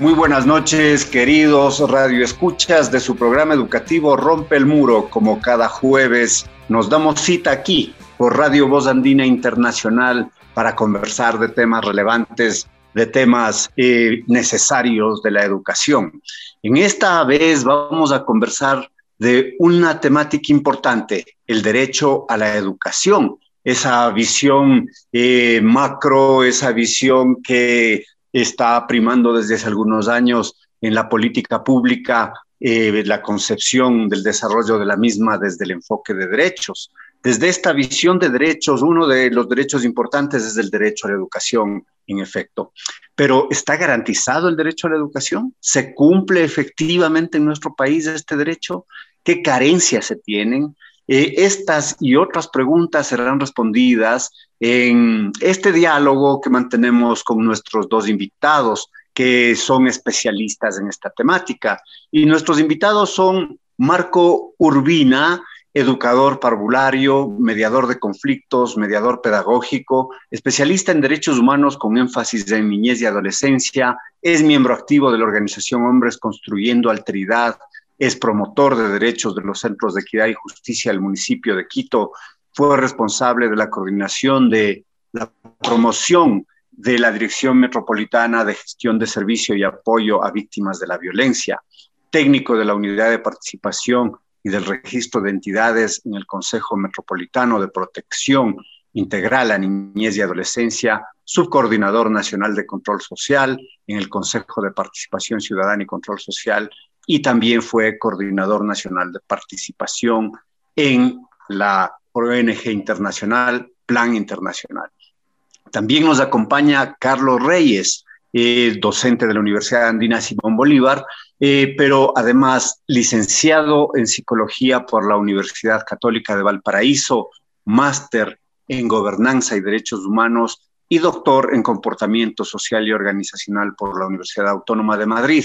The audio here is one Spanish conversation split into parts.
Muy buenas noches, queridos radioescuchas de su programa educativo Rompe el Muro. Como cada jueves, nos damos cita aquí por Radio Voz Andina Internacional para conversar de temas relevantes, de temas eh, necesarios de la educación. En esta vez vamos a conversar de una temática importante, el derecho a la educación, esa visión eh, macro, esa visión que está primando desde hace algunos años en la política pública eh, la concepción del desarrollo de la misma desde el enfoque de derechos. Desde esta visión de derechos, uno de los derechos importantes es el derecho a la educación, en efecto. Pero ¿está garantizado el derecho a la educación? ¿Se cumple efectivamente en nuestro país este derecho? ¿Qué carencias se tienen? Eh, estas y otras preguntas serán respondidas en este diálogo que mantenemos con nuestros dos invitados, que son especialistas en esta temática. Y nuestros invitados son Marco Urbina, educador parvulario, mediador de conflictos, mediador pedagógico, especialista en derechos humanos con énfasis en niñez y adolescencia, es miembro activo de la organización Hombres Construyendo Alteridad, es promotor de derechos de los centros de equidad y justicia del municipio de Quito, fue responsable de la coordinación de la promoción de la Dirección Metropolitana de Gestión de Servicio y Apoyo a Víctimas de la Violencia, técnico de la Unidad de Participación y del Registro de Entidades en el Consejo Metropolitano de Protección Integral a Niñez y Adolescencia, subcoordinador nacional de control social en el Consejo de Participación Ciudadana y Control Social y también fue coordinador nacional de participación en la ONG internacional Plan Internacional. También nos acompaña Carlos Reyes, eh, docente de la Universidad Andina Simón Bolívar, eh, pero además licenciado en psicología por la Universidad Católica de Valparaíso, máster en gobernanza y derechos humanos y doctor en comportamiento social y organizacional por la Universidad Autónoma de Madrid.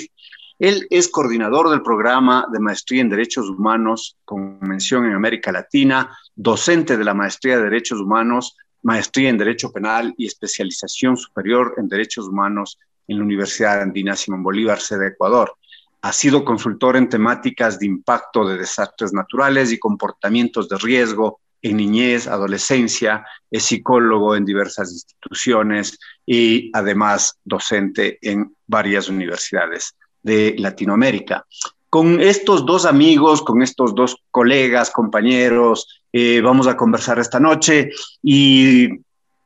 Él es coordinador del programa de maestría en Derechos Humanos con mención en América Latina, docente de la maestría de Derechos Humanos, maestría en Derecho Penal y especialización superior en Derechos Humanos en la Universidad Andina Simón Bolívar, sede Ecuador. Ha sido consultor en temáticas de impacto de desastres naturales y comportamientos de riesgo en niñez, adolescencia, es psicólogo en diversas instituciones y además docente en varias universidades de Latinoamérica. Con estos dos amigos, con estos dos colegas, compañeros, eh, vamos a conversar esta noche y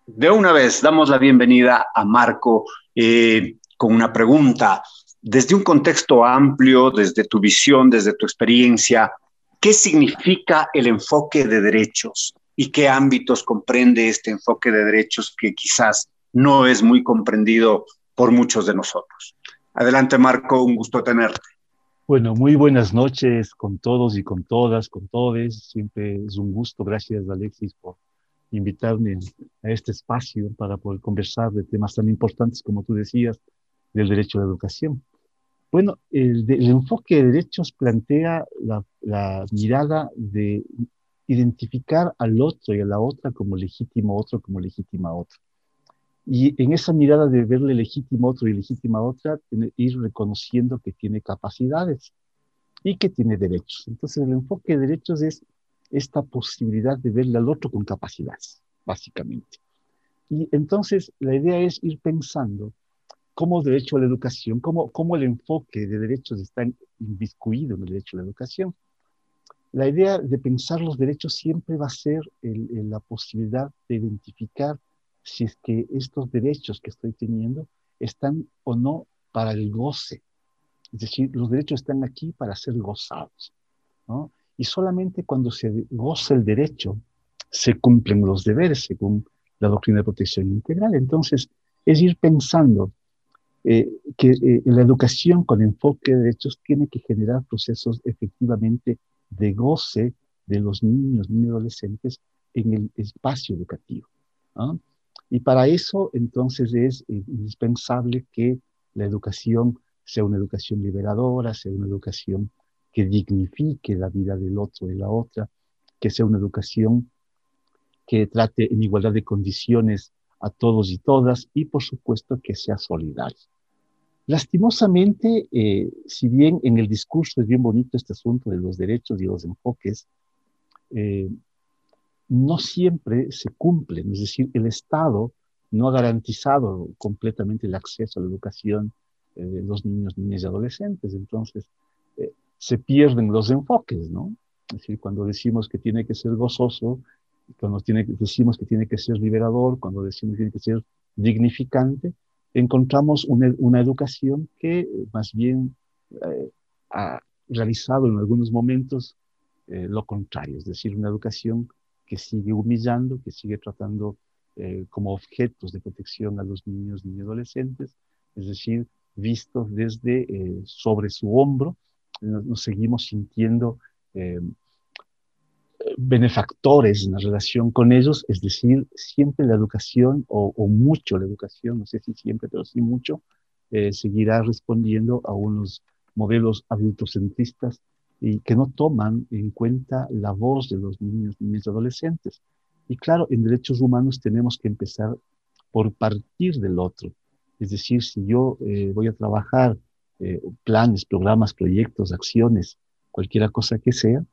de una vez damos la bienvenida a Marco eh, con una pregunta. Desde un contexto amplio, desde tu visión, desde tu experiencia, ¿qué significa el enfoque de derechos y qué ámbitos comprende este enfoque de derechos que quizás no es muy comprendido por muchos de nosotros? Adelante, Marco, un gusto tenerte. Bueno, muy buenas noches con todos y con todas, con todos. Siempre es un gusto. Gracias, Alexis, por invitarme a este espacio para poder conversar de temas tan importantes como tú decías, del derecho a la educación. Bueno, el, enfoque de derechos plantea la, la, mirada de identificar al otro y a la otra como legítimo otro, como legítima otra. Y en esa mirada de verle legítimo otro y legítima otra, ir reconociendo que tiene capacidades y que tiene derechos. Entonces el enfoque de derechos es esta posibilidad de verle al otro con capacidades, básicamente. Y entonces la idea es ir pensando cómo derecho a la educación, cómo, cómo el enfoque de derechos está inviscuido en el derecho a la educación. La idea de pensar los derechos siempre va a ser la posibilidad de identificar si es que estos derechos que estoy teniendo están o no para el goce. Es decir, los derechos están aquí para ser gozados. ¿no? Y solamente cuando se goza el derecho, se cumplen los deberes según la doctrina de protección integral. Entonces, es ir pensando eh, que eh, la educación con enfoque de derechos tiene que generar procesos efectivamente de goce de los niños, y adolescentes en el espacio educativo. Y para eso, entonces, es indispensable que la educación sea una educación liberadora, sea una educación que dignifique la vida del otro y la otra, que sea una educación que trate en igualdad de condiciones a todos y todas y por supuesto que sea solidario. Lastimosamente, eh, si bien en el discurso es bien bonito este asunto de los derechos y los enfoques, eh, no siempre se cumplen, es decir, el Estado no ha garantizado completamente el acceso a la educación eh, de los niños, niñas y adolescentes, entonces se pierden los enfoques, ¿no? Es decir, cuando decimos que tiene que ser gozoso, cuando tiene, decimos que tiene que ser liberador, cuando decimos que tiene que ser dignificante, encontramos una, educación que más bien eh, ha realizado en algunos momentos eh, lo contrario, es decir, una educación que sigue humillando, que sigue tratando eh, como objetos de protección a los niños y adolescentes, es decir, vistos desde sobre su hombro, nos, seguimos sintiendo benefactores en la relación con ellos, es decir, siempre la educación, o, mucho la educación, no sé si siempre, pero sí mucho, eh, seguirá respondiendo a unos modelos adultocentristas y que no toman en cuenta la voz de los niños, niñas y adolescentes. Y claro, en derechos humanos tenemos que empezar por partir del otro. Es decir, si yo eh, voy a trabajar eh, planes, programas, proyectos, acciones, cualquier cosa que sea,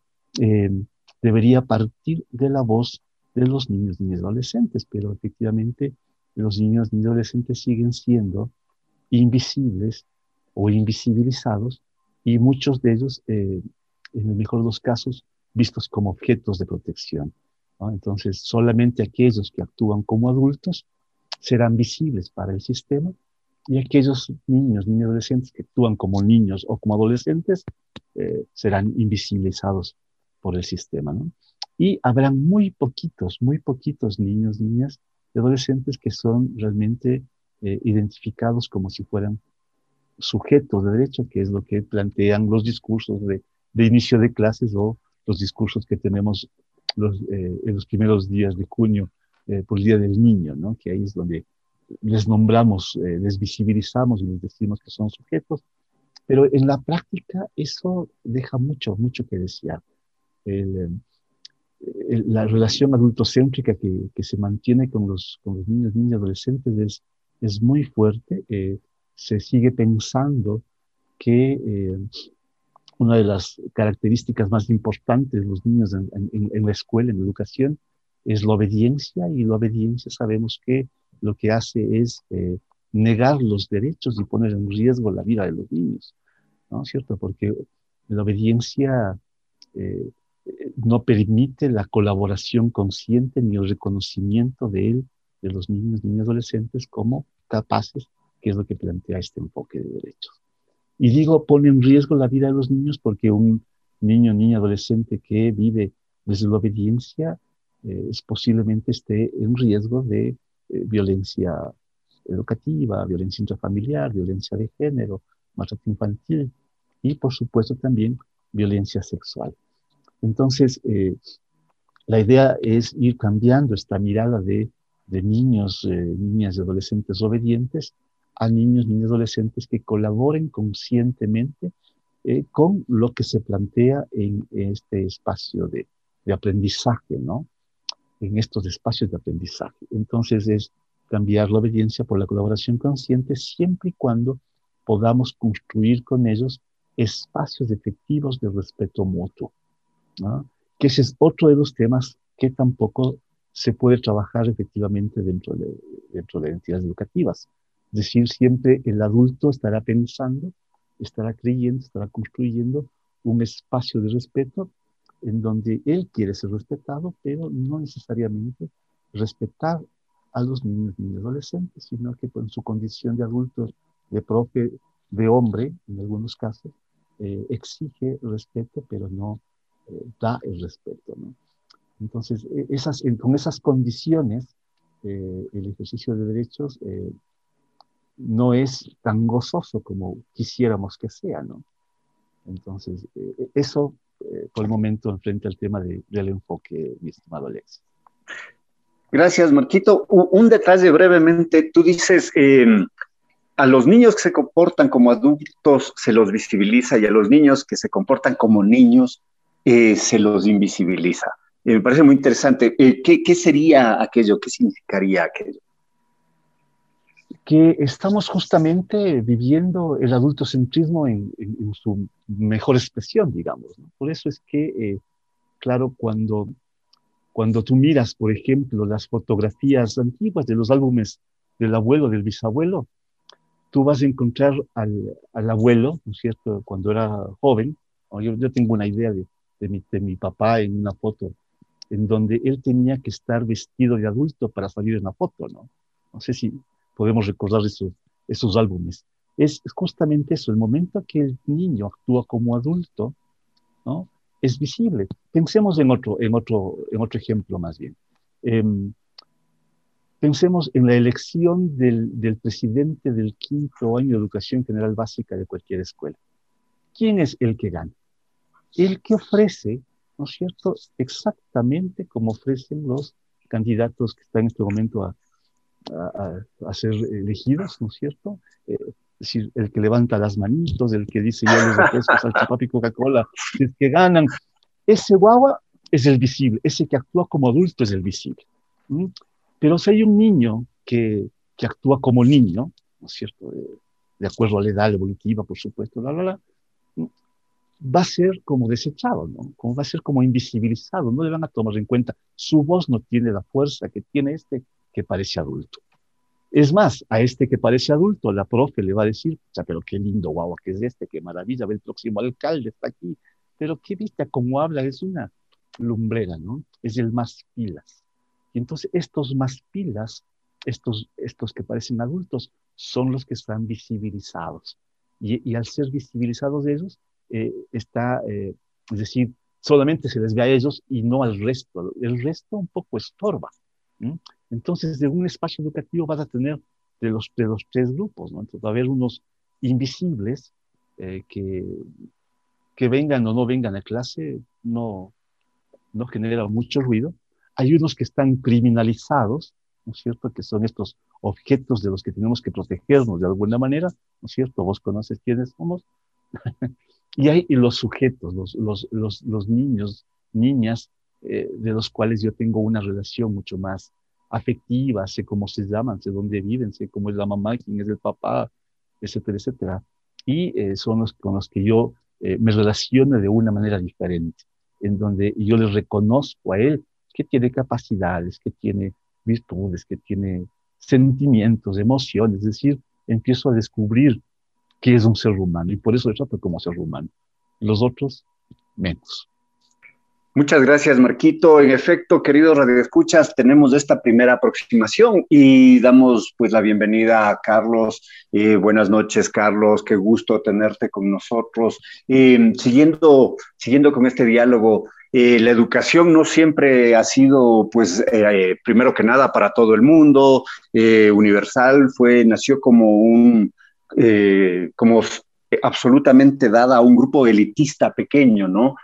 debería partir de la voz de los niños, y adolescentes, pero efectivamente los niños y adolescentes siguen siendo invisibles o invisibilizados y muchos de ellos, eh, en el mejor de los casos, vistos como objetos de protección. Entonces, solamente aquellos que actúan como adultos serán visibles para el sistema y aquellos niños, niños adolescentes que actúan como niños o como adolescentes eh, serán invisibilizados por el sistema, ¿no? Y habrá muy poquitos, muy poquitos niños, niñas y adolescentes que son realmente eh, identificados como si fueran sujetos de derecho, que es lo que plantean los discursos de, de inicio de clases o los discursos que tenemos los, eh, en los primeros días de junio eh, por el Día del Niño, ¿no? que ahí es donde les nombramos, les visibilizamos y les decimos que son sujetos, pero en la práctica eso deja mucho, mucho que desear la relación adultocéntrica que, que, se mantiene con los, con los niños, niñas, adolescentes es, es muy fuerte. Eh, se sigue pensando que eh, una de las características más importantes de los niños en, la escuela, en la educación, es la obediencia y la obediencia sabemos que lo que hace es eh, negar los derechos y poner en riesgo la vida de los niños, ¿no es cierto? Porque la obediencia eh, no permite la colaboración consciente ni el reconocimiento de él, de los niños, niñas, adolescentes, como capaces, que es lo que plantea este enfoque de derechos. Y digo, pone en riesgo la vida de los niños porque un niño, niña, adolescente que vive desde la obediencia eh, es posiblemente esté en riesgo de eh, violencia educativa, violencia intrafamiliar, violencia de género, maltrato infantil y por supuesto también violencia sexual. Entonces, eh, la idea es ir cambiando esta mirada de, niños, eh, niñas y adolescentes obedientes a niños, niñas adolescentes que colaboren conscientemente eh, con lo que se plantea en, este espacio de, aprendizaje, ¿no? En estos espacios de aprendizaje. Entonces es cambiar la obediencia por la colaboración consciente siempre y cuando podamos construir con ellos espacios efectivos de respeto mutuo que que ese es otro de los temas que tampoco se puede trabajar efectivamente dentro de, dentro de entidades educativas. Decir, siempre el adulto estará pensando, estará creyendo, estará construyendo un espacio de respeto en donde él quiere ser respetado, pero no necesariamente respetar a los niños y adolescentes, sino que en su condición de adulto, de profe, de hombre, en algunos casos, eh, exige respeto, pero no eh, da el respeto. Entonces, e, con esas condiciones, eh, el ejercicio de derechos no es tan gozoso como quisiéramos que sea, ¿no? Entonces, eso por el momento frente al tema de, del enfoque, mi estimado Alexis. Gracias, Marquito. Un detalle brevemente. Tú dices, em, a los niños que se comportan como adultos se los visibiliza y a los niños que se comportan como niños eh, se los invisibiliza. Eh, me parece muy interesante. Eh, ¿qué, sería aquello? ¿Qué significaría aquello? Que estamos justamente viviendo el adultocentrismo en, en, su mejor expresión, digamos. Por eso es que, claro, cuando cuando tú miras, por ejemplo, las fotografías antiguas de los álbumes del abuelo, del bisabuelo, tú vas a encontrar al, abuelo, ¿no es cierto?, cuando era joven. Yo, yo tengo una idea de, de, mi, de mi papá en una foto en donde él tenía que estar vestido de adulto para salir en la foto, ¿no? No sé si podemos recordar esos, esos álbumes. Es, es justamente eso, el momento que el niño actúa como adulto, ¿no? es visible. Pensemos en otro, en otro, en otro ejemplo más bien. Em, pensemos en la elección del, del, presidente del quinto año de educación general básica de cualquier escuela. ¿Quién es el que gana? El que ofrece, ¿no es cierto?, exactamente como ofrecen los candidatos que están en este momento a, a, a ser elegidos, ¿no es cierto? Eh, decir, el que levanta las manitos, el que dice yo les ofrezco salchipapa y Coca-Cola, el que ganan. Ese guagua es el visible, ese que actúa como adulto es el visible. Pero si hay un niño que, que actúa como niño, ¿no es cierto? De, acuerdo a la edad evolutiva, por supuesto, la, la, la, va a ser como desechado, ¿no? Como va a ser como invisibilizado, no le van a tomar en cuenta. Su voz no tiene la fuerza que tiene este que parece adulto. Es más, a este que parece adulto, la profe le va a decir, o sea, pero qué lindo guau, que es este, qué maravilla, el próximo alcalde, está aquí. Pero qué vista, cómo habla, es una lumbrera, ¿no? Es el más pilas. Y entonces estos más pilas, estos, estos que parecen adultos, son los que están visibilizados. Y, al ser visibilizados ellos, eh, está, eh, es decir, solamente se les ve a ellos y no al resto. El resto un poco estorba. Entonces, de un espacio educativo vas a tener de los, de los tres grupos, ¿no? Entonces, va a haber unos invisibles eh, que, que vengan o no vengan a clase, no, no genera mucho ruido. Hay unos que están criminalizados, ¿no es cierto? Que son estos objetos de los que tenemos que protegernos de alguna manera, ¿no es cierto? Vos conoces quiénes somos. y hay los sujetos, los, los, los niños, niñas, eh, de los cuales yo tengo una relación mucho más afectiva, sé cómo se llaman, sé dónde viven, sé cómo es la mamá, quién es el papá, etcétera, etcétera. Y eh, son los con los que yo eh, me relaciono de una manera diferente, en donde yo les reconozco a él que tiene capacidades, que tiene virtudes, que tiene sentimientos, emociones, es decir, empiezo a descubrir qué es un ser humano y por eso le trato como ser humano. Los otros, menos. Muchas gracias, Marquito. En efecto, queridos radioescuchas, tenemos esta primera aproximación y damos pues la bienvenida a Carlos. Eh, buenas noches, Carlos. Qué gusto tenerte con nosotros. Eh, siguiendo, siguiendo con este diálogo, eh, la educación no siempre ha sido, pues, primero que nada para todo el mundo, universal, fue, nació como un, como absolutamente dada a un grupo elitista pequeño, ¿no?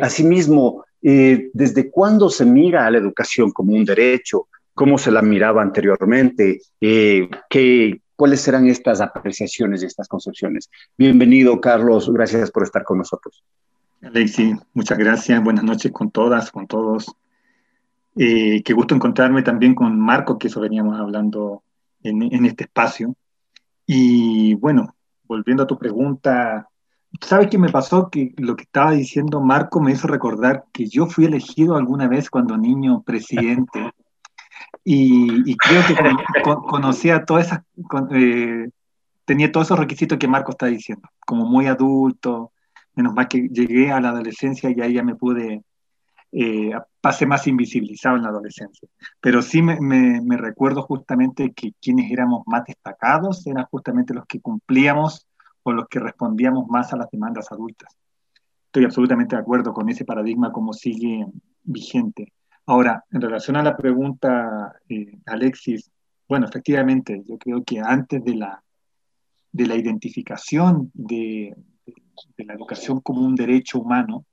asimismo, eh, ¿Desde cuándo se mira a la educación como un derecho? ¿Cómo se la miraba anteriormente? Eh, ¿qué, ¿Cuáles serán estas apreciaciones y estas concepciones? Bienvenido, Carlos. Gracias por estar con nosotros. Alexi, muchas gracias. Buenas noches con todas, con todos. Eh, qué gusto encontrarme también con Marco, que eso veníamos hablando en, en este espacio. Y bueno, volviendo a tu pregunta, ¿Sabes qué me pasó? Que lo que estaba diciendo Marco me hizo recordar que yo fui elegido alguna vez cuando niño presidente y, creo que conocía todas esas, eh, tenía todos esos requisitos que Marco está diciendo, como muy adulto, menos mal que llegué a la adolescencia y ahí ya me pude, eh, pasé más invisibilizado en la adolescencia. Pero sí me recuerdo justamente que quienes éramos más destacados eran justamente los que cumplíamos o los que respondíamos más a las demandas adultas. Estoy absolutamente de acuerdo con ese paradigma como sigue vigente. Ahora, en relación a la pregunta, eh, Alexis, bueno, efectivamente, yo creo que antes de la, de la identificación de, de, la educación como un derecho humano,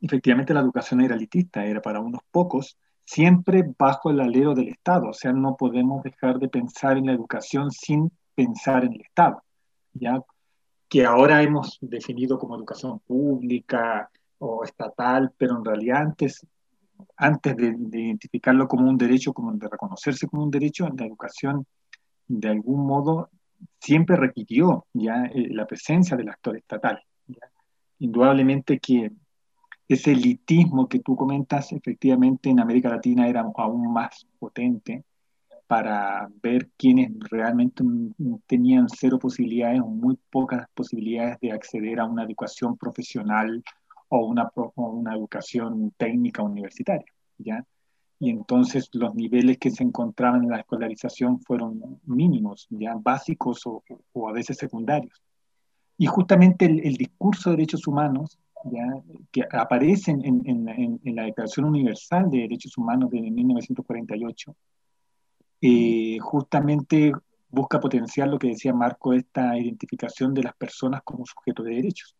efectivamente la educación era elitista, era para unos pocos, siempre bajo el alero del Estado. O sea, no podemos dejar de pensar en la educación sin pensar en el Estado. ¿ya? Que ahora hemos definido como educación pública o estatal, pero en realidad antes, antes de, identificarlo como un derecho, como de reconocerse como un derecho, la educación de algún modo siempre requirió ya eh, la presencia del actor estatal. Indudablemente que ese elitismo que tú comentas, efectivamente en América Latina era aún más potente para ver quiénes realmente tenían cero posibilidades o muy pocas posibilidades de acceder a una educación profesional o una, una educación técnica universitaria, ¿ya? Y entonces los niveles que se encontraban en la escolarización fueron mínimos, ya básicos o, o a veces secundarios. Y justamente el, el, discurso de derechos humanos, ¿ya? que aparece en, en, en, la Declaración Universal de Derechos Humanos de 1948, eh, justamente busca potenciar lo que decía Marco, esta identificación de las personas como sujetos de derechos.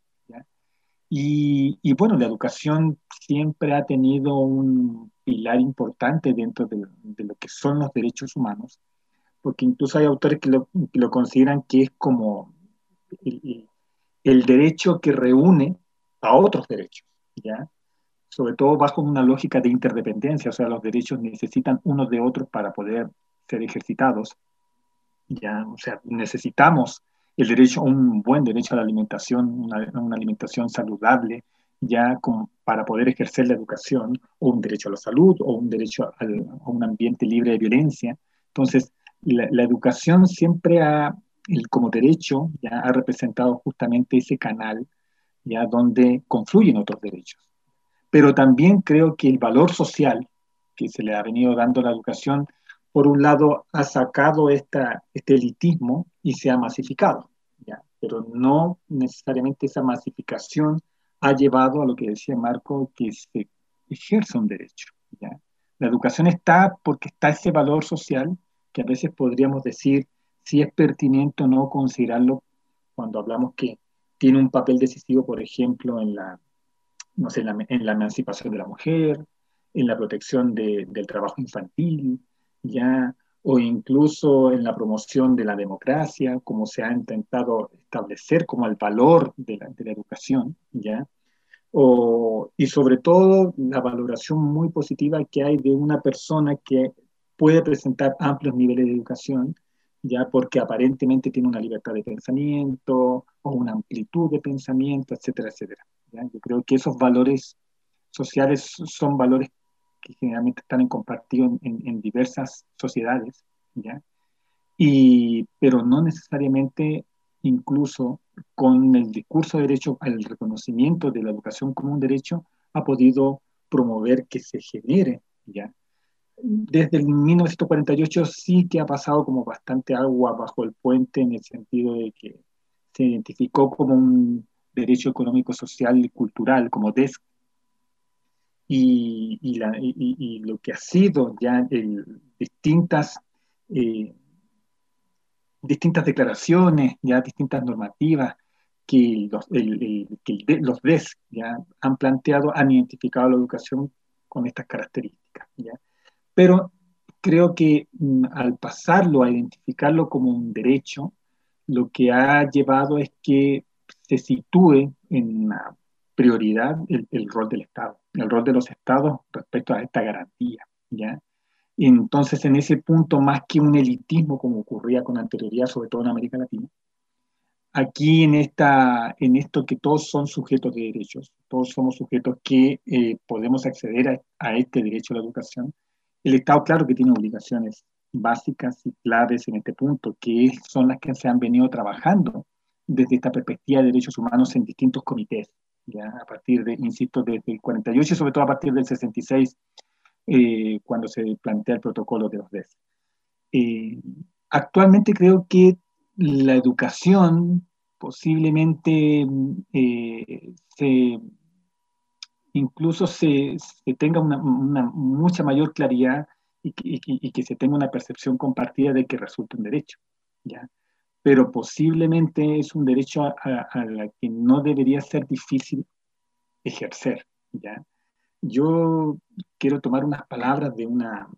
Y, bueno, la educación siempre ha tenido un pilar importante dentro de, lo que son los derechos humanos, porque incluso hay autores que lo, consideran que es como el, el, derecho que reúne a otros derechos, ¿ya? sobre todo bajo una lógica de interdependencia, o sea, los derechos necesitan unos de otros para poder ser ejercitados. Ya, o sea, necesitamos el derecho, un buen derecho a la alimentación, una, alimentación saludable, ya para poder ejercer la educación, o un derecho a la salud, o un derecho a, un ambiente libre de violencia. Entonces, la, la educación siempre ha, el, como derecho, ya ha representado justamente ese canal, ya donde confluyen otros derechos. Pero también creo que el valor social que se le ha venido dando a la educación por un lado, ha sacado este elitismo y se ha masificado, ¿ya? pero no necesariamente esa masificación ha llevado a lo que decía Marco, que se ejerza un derecho. La educación está porque está ese valor social que a veces podríamos decir si es pertinente o no considerarlo cuando hablamos que tiene un papel decisivo, por ejemplo, en la, no sé, en la, emancipación de la mujer, en la protección de, del trabajo infantil, ya o incluso en la promoción de la democracia, como se ha intentado establecer como el valor de la, de la educación, ¿ya? O, y sobre todo la valoración muy positiva que hay de una persona que puede presentar amplios niveles de educación, ya porque aparentemente tiene una libertad de pensamiento o una amplitud de pensamiento, etcétera, etcétera. ¿ya? Yo creo que esos valores sociales son valores que generalmente están compartidos en, en, diversas sociedades, ¿ya? Y, pero no necesariamente incluso con el discurso de derecho al reconocimiento de la educación como un derecho ha podido promover que se genere, ¿ya? Desde el 1948 sí que ha pasado como bastante agua bajo el puente en el sentido de que se identificó como un derecho económico, social y cultural, como DESC, y, y, la, y, lo que ha sido ya distintas, eh, distintas declaraciones, ya distintas normativas que los, el, que los DES ya han planteado, han identificado la educación con estas características. ¿ya? Pero creo que mm, al pasarlo a identificarlo como un derecho, lo que ha llevado es que se sitúe en una prioridad el, el rol del Estado el rol de los estados respecto a esta garantía, ¿ya? Entonces, en ese punto, más que un elitismo como ocurría con anterioridad, sobre todo en América Latina, aquí en, esta, en esto que todos son sujetos de derechos, todos somos sujetos que eh, podemos acceder a, este derecho a la educación. El Estado, claro que tiene obligaciones básicas y claves en este punto, que son las que se han venido trabajando desde esta perspectiva de derechos humanos en distintos comités, ya a partir de, insisto, desde el 48 y sobre todo a partir del 66, eh, cuando se plantea el protocolo de los DES. Eh, actualmente creo que la educación posiblemente eh, se, incluso se, tenga una, mucha mayor claridad y que, se tenga una percepción compartida de que resulta un derecho. ¿ya? Pero posiblemente es un derecho a, la que no debería ser difícil ejercer. ¿ya? Yo quiero tomar unas palabras de una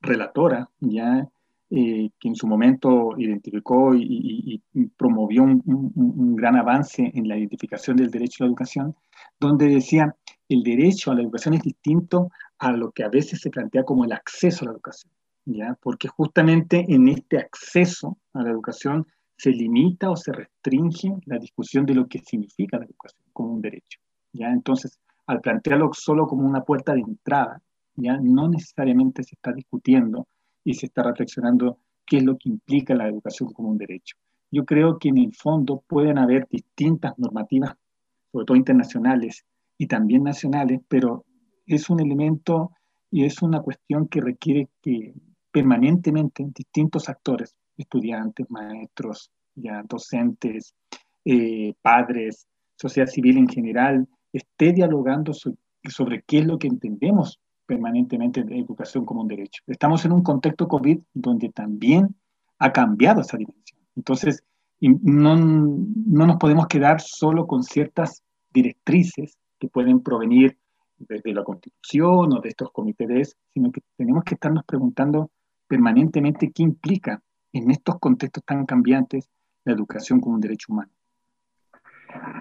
relatora, ¿ya? Eh, que en su momento identificó y, promovió un, gran avance en la identificación del derecho a la educación, donde decía, el derecho a la educación es distinto a lo que a veces se plantea como el acceso a la educación, ¿ya? porque justamente en este acceso a la educación se limita o se restringe la discusión de lo que significa la educación como un derecho. ¿ya? Entonces, al plantearlo solo como una puerta de entrada, ya no necesariamente se está discutiendo y se está reflexionando qué es lo que implica la educación como un derecho. Yo creo que en el fondo pueden haber distintas normativas, sobre todo internacionales y también nacionales, pero es un elemento y es una cuestión que requiere que permanentemente distintos actores, estudiantes, maestros, ya docentes, eh, padres, sociedad civil en general, esté dialogando sobre qué es lo que entendemos permanentemente de educación como un derecho. Estamos en un contexto COVID donde también ha cambiado esa dimensión. Entonces, no, no nos podemos quedar solo con ciertas directrices que pueden provenir desde la Constitución o de estos comités, sino que tenemos que estarnos preguntando permanentemente qué implica en estos contextos tan cambiantes la educación como un derecho humano.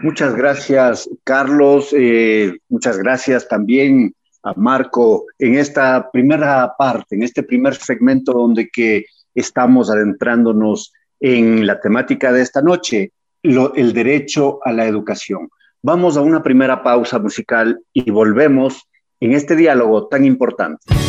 Muchas gracias, Carlos. Eh, muchas gracias también a Marco en esta primera parte, en este primer segmento donde que estamos adentrándonos en la temática de esta noche, el derecho a la educación. Vamos a una primera pausa musical y volvemos en este diálogo tan importante.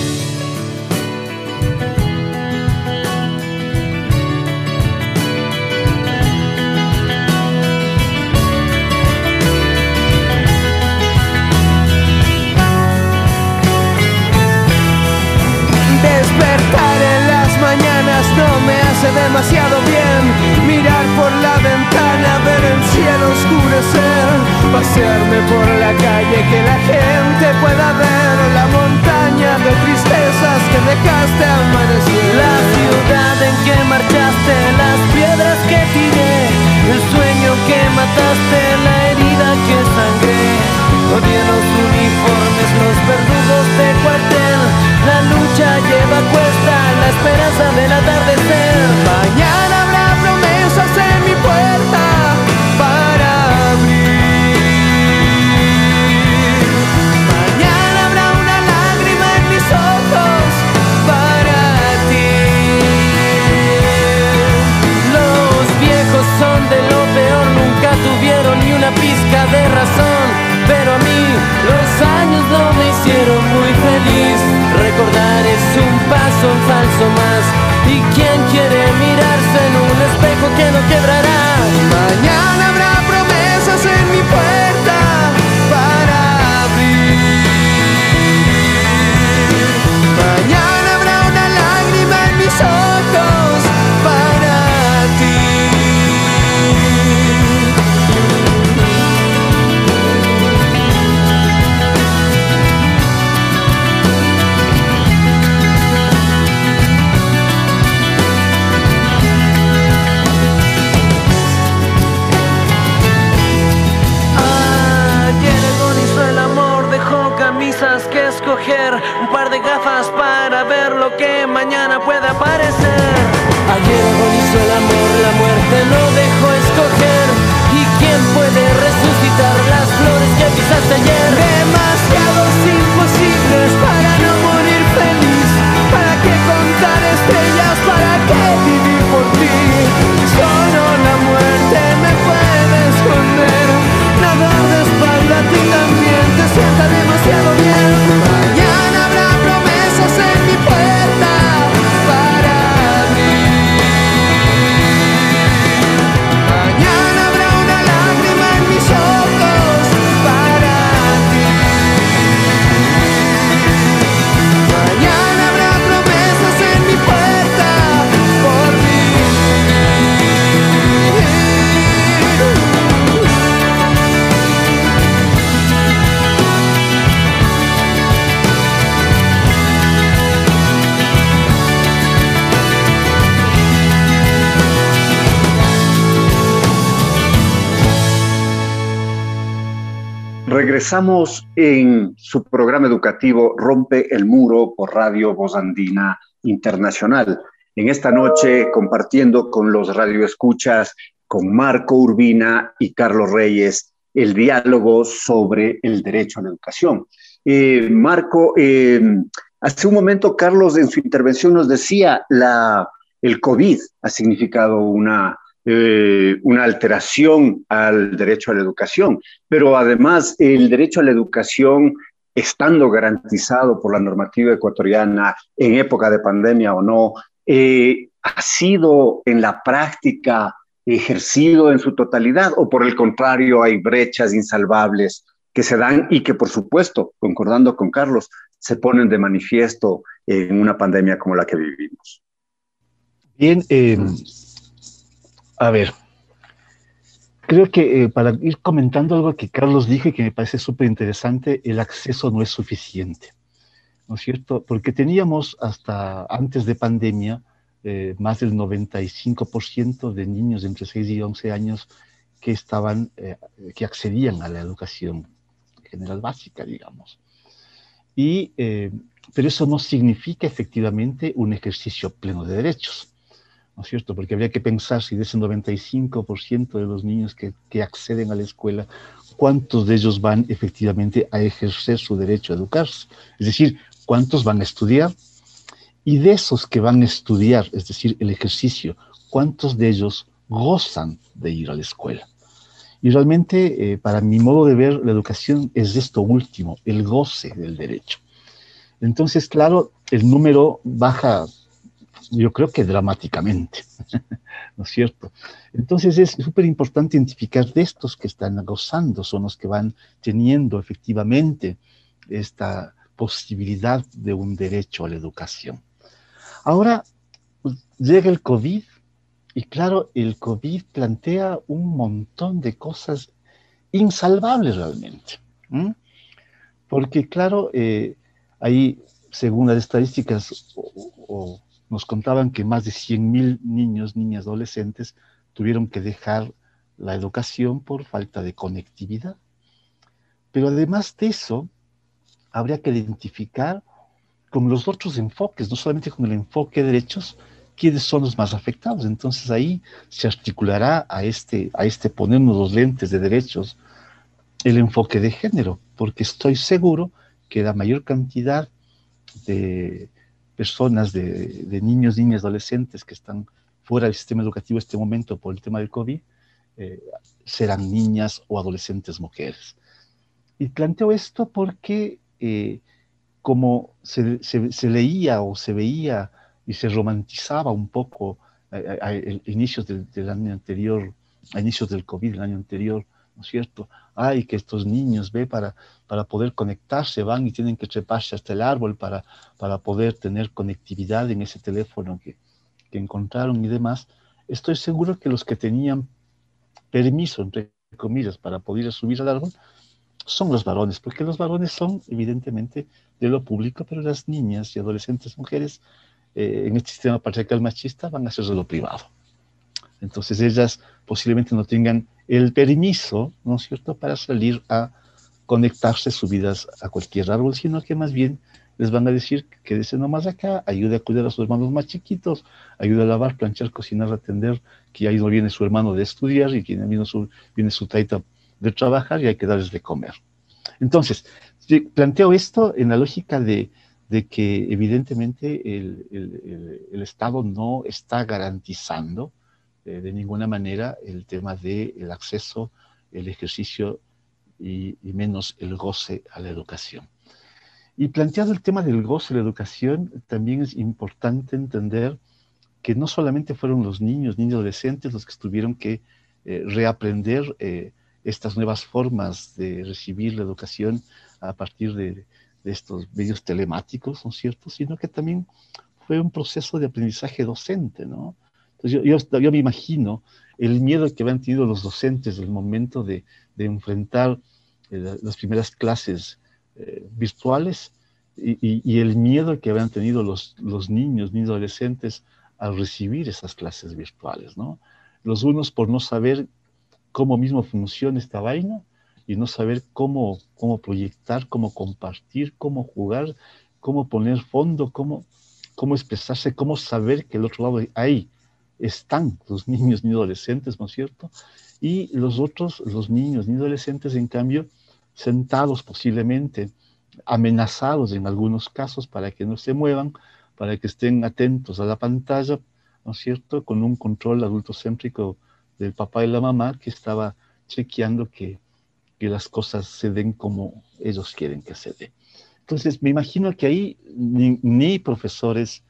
Demasiado bien mirar por la ventana, ver el cielo oscurecer, pasearme por la calle, que la gente pueda ver la montaña de tristezas que dejaste amanecer. La ciudad en que marchaste, las piedras que tiré, el sueño que mataste, la herida que sangré. Odié los uniformes, los verdugos de cuartel, la lucha lleva cuesta la esperanza del atardecer. un falso más. ¿Y quién quiere mirarse en un espejo que no quebrará? Mañana habrá Regresamos en su programa educativo Rompe el Muro por Radio Voz Andina Internacional. En esta noche compartiendo con los radioescuchas, con Marco Urbina y Carlos Reyes, el diálogo sobre el derecho a la educación. Eh, Marco, eh, hace un momento Carlos en su intervención nos decía, la, el COVID ha significado una eh, una alteración al derecho a la educación, pero además el derecho a la educación, estando garantizado por la normativa ecuatoriana en época de pandemia o no, eh, ha sido en la práctica ejercido en su totalidad o por el contrario hay brechas insalvables que se dan y que por supuesto, concordando con Carlos, se ponen de manifiesto en una pandemia como la que vivimos. Bien, eh, a ver, creo que eh, para ir comentando algo que Carlos dijo y que me parece súper interesante, el acceso no es suficiente, ¿no es cierto? Porque teníamos hasta antes de pandemia eh, más del 95% de niños entre 6 y 11 años que estaban, eh, que accedían a la educación general básica, digamos. Y, pero eso no significa efectivamente un ejercicio pleno de derechos. ¿No es cierto? Porque habría que pensar si de ese 95% de los niños que, acceden a la escuela, cuántos de ellos van efectivamente a ejercer su derecho a educarse. Es decir, cuántos van a estudiar. Y de esos que van a estudiar, es decir, el ejercicio, cuántos de ellos gozan de ir a la escuela. Y realmente, eh, para mi modo de ver, la educación es esto último, el goce del derecho. Entonces, claro, el número baja yo creo que dramáticamente, ¿no es cierto? Entonces es súper importante identificar de estos que están gozando, son los que van teniendo efectivamente esta posibilidad de un derecho a la educación. Ahora pues, llega el COVID y claro, el COVID plantea un montón de cosas insalvables realmente. Porque claro, eh, ahí, según las estadísticas o nos contaban que más de 100.000 niños, niñas, adolescentes tuvieron que dejar la educación por falta de conectividad. Pero además de eso, habría que identificar con los otros enfoques, no solamente con el enfoque de derechos, quiénes son los más afectados. Entonces ahí se articulará a este, a este ponernos los lentes de derechos el enfoque de género, porque estoy seguro que la mayor cantidad de personas, de, niños, niñas, adolescentes que están fuera del sistema educativo en este momento por el tema del COVID, eh, serán niñas o adolescentes mujeres. Y planteo esto porque eh, como se, leía o se veía y se romantizaba un poco eh, a, inicios del, del, año anterior, a inicios del COVID, el año anterior, ¿no es cierto? Ay, que estos niños, ve, para, para poder conectarse, van y tienen que treparse hasta el árbol para, para poder tener conectividad en ese teléfono que, que encontraron y demás. Estoy seguro que los que tenían permiso, entre comillas, para poder subir al árbol, son los varones, porque los varones son evidentemente de lo público, pero las niñas y adolescentes mujeres eh, en este sistema patriarcal machista van a ser de lo privado. Entonces ellas posiblemente no tengan el permiso, ¿no es cierto?, para salir a conectarse subidas a cualquier árbol, sino que más bien les van a decir quédese nomás acá, ayude a cuidar a sus hermanos más chiquitos, ayude a lavar, planchar, cocinar, atender, que ahí no viene su hermano de estudiar y que viene su, viene su taita de trabajar y hay que darles de comer. Entonces, planteo esto en la lógica de, que evidentemente el, Estado no está garantizando eh, de ninguna manera el tema del acceso, el ejercicio y, menos el goce a la educación. Y planteado el tema del goce a la educación, también es importante entender que no solamente fueron los niños, niños adolescentes los que tuvieron que eh, reaprender eh, estas nuevas formas de recibir la educación a partir de, de, estos medios telemáticos, ¿no es cierto? Sino que también fue un proceso de aprendizaje docente, ¿no? Yo, yo, me imagino el miedo que habían tenido los docentes el momento de, de enfrentar eh, las primeras clases eh, virtuales y, el miedo que habían tenido los, los niños, niños adolescentes al recibir esas clases virtuales, ¿no? Los unos por no saber cómo mismo funciona esta vaina y no saber cómo, cómo proyectar, cómo compartir, cómo jugar, cómo poner fondo, cómo, cómo expresarse, cómo saber que el otro lado ahí están los niños ni adolescentes, ¿no es cierto? Y los otros, los niños ni adolescentes, en cambio, sentados posiblemente, amenazados en algunos casos para que no se muevan, para que estén atentos a la pantalla, ¿no es cierto? Con un control adultocéntrico del papá y la mamá que estaba chequeando que, que las cosas se den como ellos quieren que se den. Entonces, me imagino que ahí ni, profesores,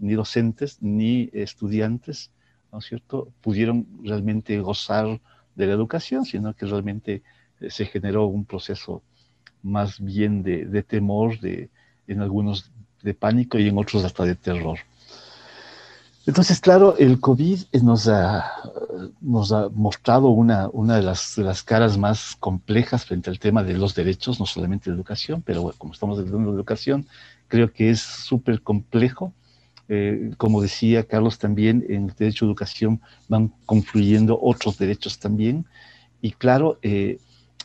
ni docentes, ni estudiantes, ¿no es cierto?, pudieron realmente gozar de la educación, sino que realmente eh, se generó un proceso más bien de, temor, de, en algunos de pánico y en otros hasta de terror. Entonces, claro, el COVID nos ha, mostrado una, una de, las, caras más complejas frente al tema de los derechos, no solamente de educación, pero como estamos hablando de educación, creo que es súper complejo. Eh, como decía Carlos también, en el derecho a educación van confluyendo otros derechos también. Y claro, eh,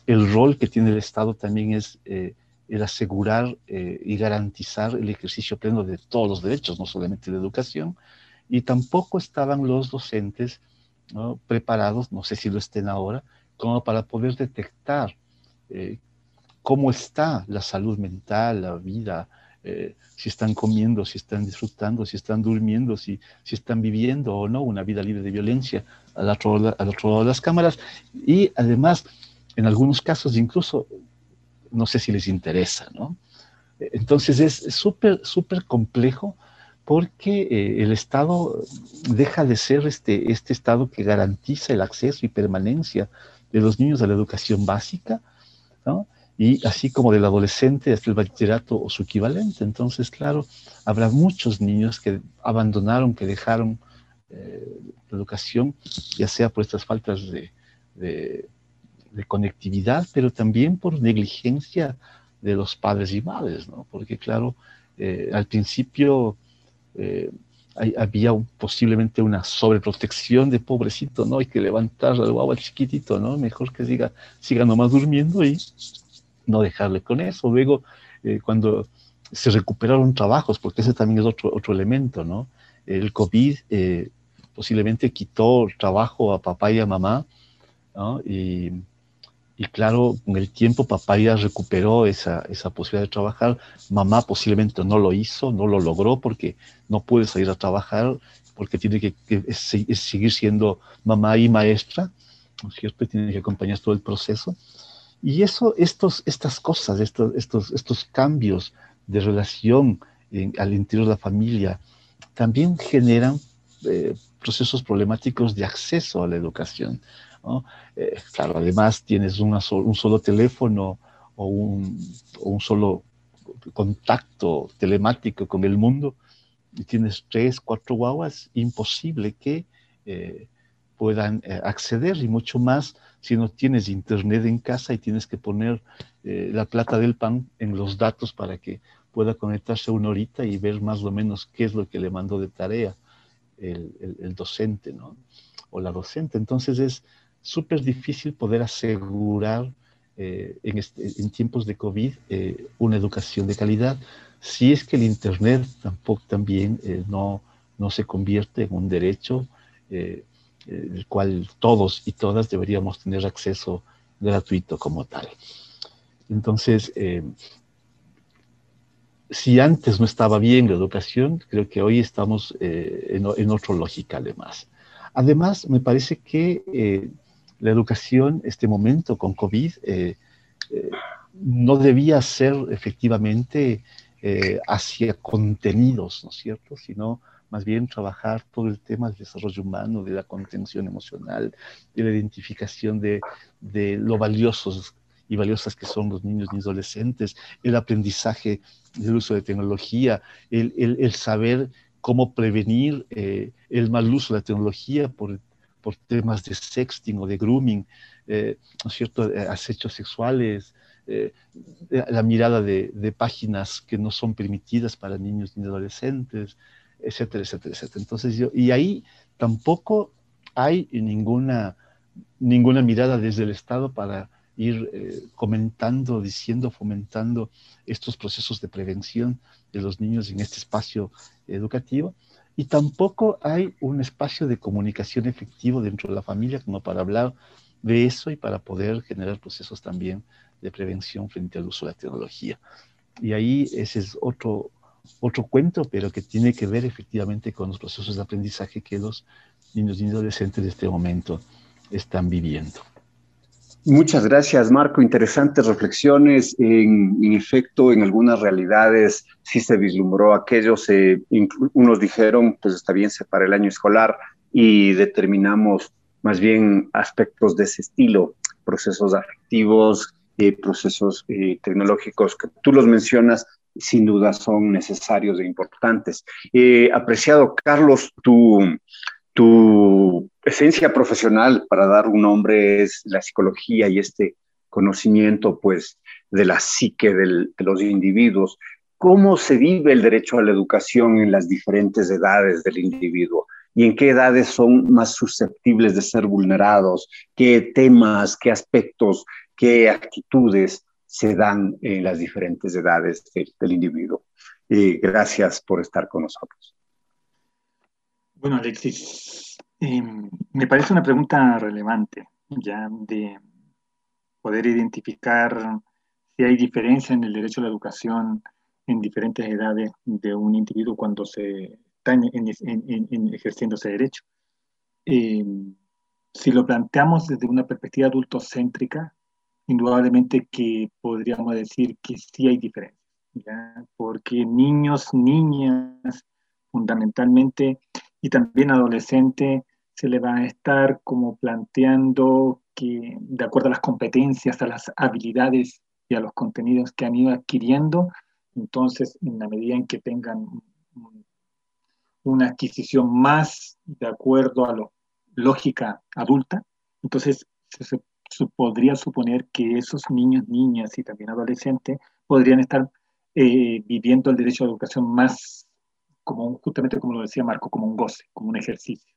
el rol que tiene el Estado también es eh, el asegurar eh, y garantizar el ejercicio pleno de todos los derechos, no solamente de educación, y tampoco estaban los docentes preparados, no sé si lo estén ahora, como para poder detectar eh, cómo está la salud mental, la vida, eh, si están comiendo, si están disfrutando, si están durmiendo, si, si están viviendo o no una vida libre de violencia al otro, al otro lado de las cámaras. Y además, en algunos casos incluso, no sé si les interesa, ¿no? Entonces es súper, súper complejo porque eh, el Estado deja de ser este, este Estado que garantiza el acceso y permanencia de los niños a la educación básica, ¿no? Y así como del adolescente hasta el bachillerato o su equivalente. Entonces, claro, habrá muchos niños que abandonaron, que dejaron eh, la educación, ya sea por estas faltas de, conectividad, pero también por negligencia de los padres y madres, ¿no? Porque, claro, eh, al principio eh, había posiblemente una sobreprotección de pobrecito, ¿no? Hay que levantar al guagua chiquitito, ¿no? Mejor que diga, siga nomás durmiendo y no dejarle con eso. Luego, eh, cuando se recuperaron trabajos, porque ese también es otro, otro elemento, ¿no? El COVID eh, posiblemente quitó trabajo a papá y a mamá, ¿no? Y claro, con el tiempo papá ya recuperó esa, esa posibilidad de trabajar. Mamá posiblemente no lo hizo, no lo logró porque no puede salir a trabajar, porque tiene que, seguir siendo mamá y maestra, ¿no cierto? tiene que acompañar todo el proceso. Y eso, estos, estas cosas, estos, estos, estos cambios de relación al interior de la familia, también generan eh, procesos problemáticos de acceso a la educación. Eh, claro, además tienes un solo teléfono o un, solo contacto telemático con el mundo y tienes tres, cuatro guaguas, imposible que eh, puedan acceder y mucho más si no tienes internet en casa y tienes que poner la plata del pan en los datos para que pueda conectarse una horita y ver más o menos qué es lo que le mandó de tarea el, docente, ¿no? O la docente. Entonces es súper difícil poder asegurar eh, este, en, tiempos de COVID eh, una educación de calidad si es que el Internet tampoco también eh, no, no se convierte en un derecho el cual todos y todas deberíamos tener acceso gratuito como tal. Entonces, si antes no estaba bien la educación, creo que hoy estamos en, en otra lógica además. Además, me parece que la educación, este momento con COVID, eh, eh, no debía ser efectivamente eh, hacia contenidos, ¿no es cierto? Sino más bien trabajar todo el tema del desarrollo humano, de la contención emocional, de la identificación de, de lo valiosos y valiosas que son los niños y adolescentes, el aprendizaje del uso de tecnología, el, el, el saber cómo prevenir el mal uso de la tecnología por por temas de sexting o de grooming, eh, ¿no es cierto?, eh, acechos sexuales, eh, la mirada de, páginas que no son permitidas para niños ni adolescentes, etcétera, etcétera, etcétera. Entonces yo, y ahí tampoco hay ninguna, ninguna mirada desde el Estado para ir eh, comentando, diciendo, fomentando estos procesos de prevención de los niños en este espacio educativo. Y tampoco hay un espacio de comunicación efectivo dentro de la familia como para hablar de eso y para poder generar procesos también de prevención frente al uso de la tecnología. Y ahí ese es otro, otro cuento, pero que tiene que ver efectivamente con los procesos de aprendizaje que los niños y adolescentes de este momento están viviendo. Muchas gracias, Marco. Interesantes reflexiones. En, efecto, en algunas realidades sí se vislumbró aquellos, eh, unos dijeron, pues está bien, se para el año escolar y determinamos más bien aspectos de ese estilo, procesos afectivos, eh, procesos eh, tecnológicos que tú los mencionas, sin duda son necesarios e importantes. apreciado Carlos, tu, tu esencia profesional, para dar un nombre, es la psicología y este conocimiento, pues, de la psique de los individuos. ¿Cómo se vive el derecho a la educación en las diferentes edades del individuo? ¿Y en qué edades son más susceptibles de ser vulnerados? ¿Qué temas, qué aspectos, qué actitudes se dan en las diferentes edades del individuo? Eh, gracias por estar con nosotros. Bueno, Alexis, em, me parece una pregunta relevante, ya de poder identificar si hay diferencia en el derecho a la educación en diferentes edades de un individuo cuando se está en, ejerciendo ese derecho. Em, si lo planteamos desde una perspectiva adultocéntrica, indudablemente que podríamos decir que sí hay diferencia, porque niños, niñas, fundamentalmente y también adolescente se le va a estar como planteando que de acuerdo a las competencias, a las habilidades y a los contenidos que han ido adquiriendo, entonces en la medida en que tengan una adquisición más de acuerdo a la lógica adulta, entonces se, podría suponer que esos niños, niñas y también adolescentes podrían estar eh, viviendo el derecho a la educación más como justamente como lo decía Marco, como un goce, como un ejercicio.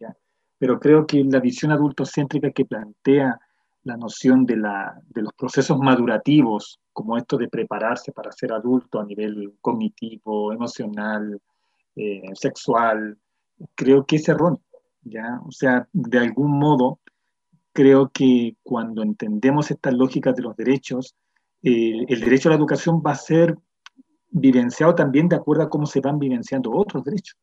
¿ya? Pero creo que la visión adultocéntrica que plantea la noción de, la, de los procesos madurativos, como esto de prepararse para ser adulto a nivel cognitivo, emocional, eh, sexual, creo que es erróneo. ¿ya? O sea, de algún modo, creo que cuando entendemos estas lógicas de los derechos, eh, el derecho a la educación va a ser vivenciado también de acuerdo a cómo se van vivenciando otros derechos.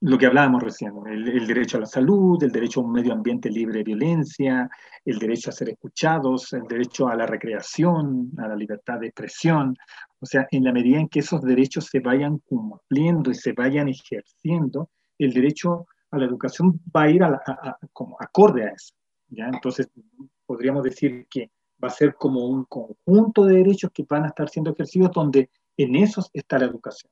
Lo que hablábamos recién, el, derecho a la salud, el derecho a un medio ambiente libre de violencia, el derecho a ser escuchados, el derecho a la recreación, a la libertad de expresión. O sea, en la medida en que esos derechos se vayan cumpliendo y se vayan ejerciendo, el derecho a la educación va a ir como acorde a eso. ¿ya? Entonces, podríamos decir que va a ser como un conjunto de derechos que van a estar siendo ejercidos donde en esos está la educación.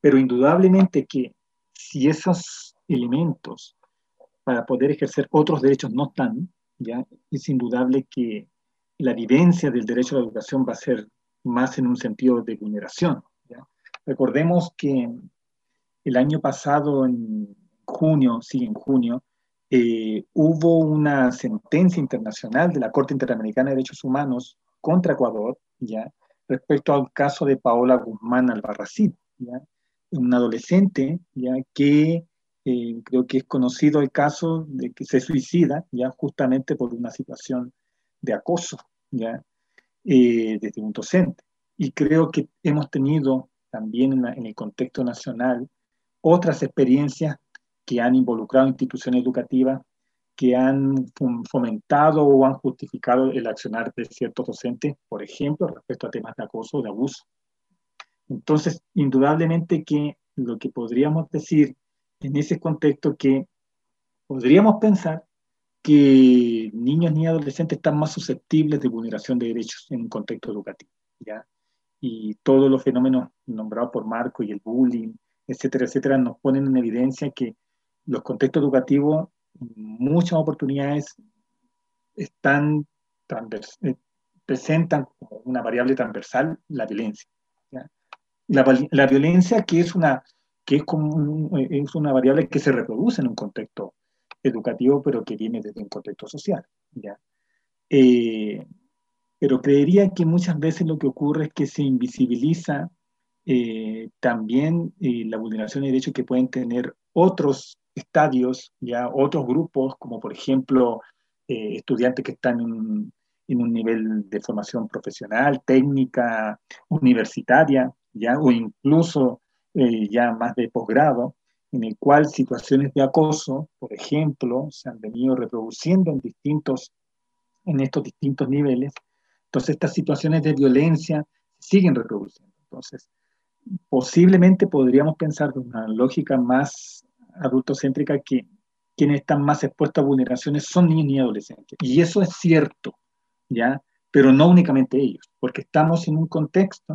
Pero indudablemente que si esos elementos para poder ejercer otros derechos no están, ¿ya? es indudable que la vivencia del derecho a la educación va a ser más en un sentido de vulneración. Recordemos que el año pasado, en junio, sí, en junio, eh, hubo una sentencia internacional de la Corte Interamericana de Derechos Humanos contra Ecuador, ¿ya? respecto al caso de Paola Guzmán Albarracid, ¿ya? una adolescente ¿ya? que eh, creo que es conocido el caso de que se suicida ya justamente por una situación de acoso ¿ya? Eh, desde un docente. Y creo que hemos tenido también en el contexto nacional otras experiencias que han involucrado instituciones educativas, que han fomentado o han justificado el accionar de ciertos docentes, por ejemplo, respecto a temas de acoso o de abuso. Entonces, indudablemente que lo que podríamos decir en ese contexto que podríamos pensar que niños ni adolescentes están más susceptibles de vulneración de derechos en un contexto educativo. ¿ya? Y todos los fenómenos nombrados por Marco y el bullying, etcétera, etcétera, nos ponen en evidencia que los contextos educativos, muchas oportunidades están eh, presentan como una variable transversal la violencia. La, violencia que es una que es, como es una variable que se reproduce en un contexto educativo, pero que viene desde un contexto social. ¿ya? Eh, pero creería que muchas veces lo que ocurre es que se invisibiliza eh, también eh, la vulneración de derechos que pueden tener otros estadios, ya otros grupos, como por ejemplo estudiantes que están en, un nivel de formación profesional, técnica, universitaria, ya, o incluso ya más de posgrado, en el cual situaciones de acoso, por ejemplo, se han venido reproduciendo en distintos en estos distintos niveles. Entonces, estas situaciones de violencia siguen reproduciendo. Entonces, posiblemente podríamos pensar de una lógica más adultocéntrica que quienes están más expuestos a vulneraciones son niños y adolescentes. Y eso es cierto, ¿ya? Pero no únicamente ellos, porque estamos en un contexto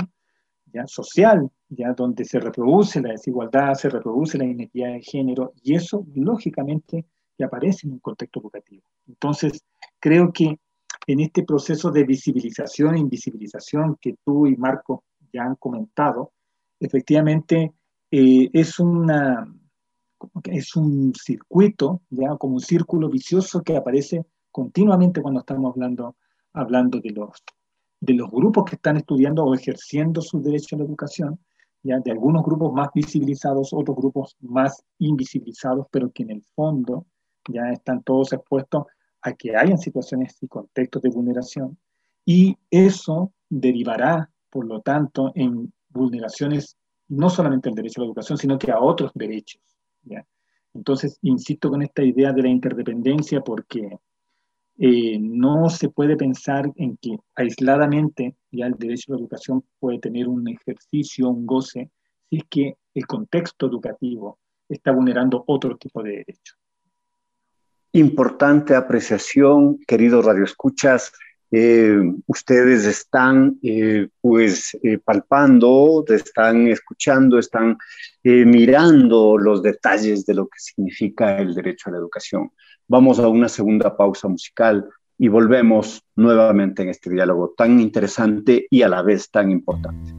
¿ya? social, ¿ya? donde se reproduce la desigualdad, se reproduce la inequidad de género, y eso lógicamente aparece en un contexto educativo. Entonces, creo que en este proceso de visibilización e invisibilización que tú y Marco ya han comentado, efectivamente eh, es, una, es un circuito, ya como un círculo vicioso que aparece continuamente cuando estamos hablando, hablando de, los, de los grupos que están estudiando o ejerciendo su derecho a la educación, ya de algunos grupos más visibilizados, otros grupos más invisibilizados, pero que en el fondo ya están todos expuestos a que hayan situaciones y contextos de vulneración y eso derivará, por lo tanto, en vulneraciones no solamente del derecho a la educación, sino que a otros derechos. Entonces, insisto con esta idea de la interdependencia porque eh, no se puede pensar en que aisladamente ya el derecho a la educación puede tener un ejercicio, un goce, si es que el contexto educativo está vulnerando otro tipo de derechos importante apreciación, queridos radioescuchas. Eh, ustedes están eh, pues eh, palpando, están escuchando, están mirando los detalles de lo que significa el derecho a la educación. Vamos a una segunda pausa musical y volvemos nuevamente en este diálogo tan interesante y a la vez tan importante.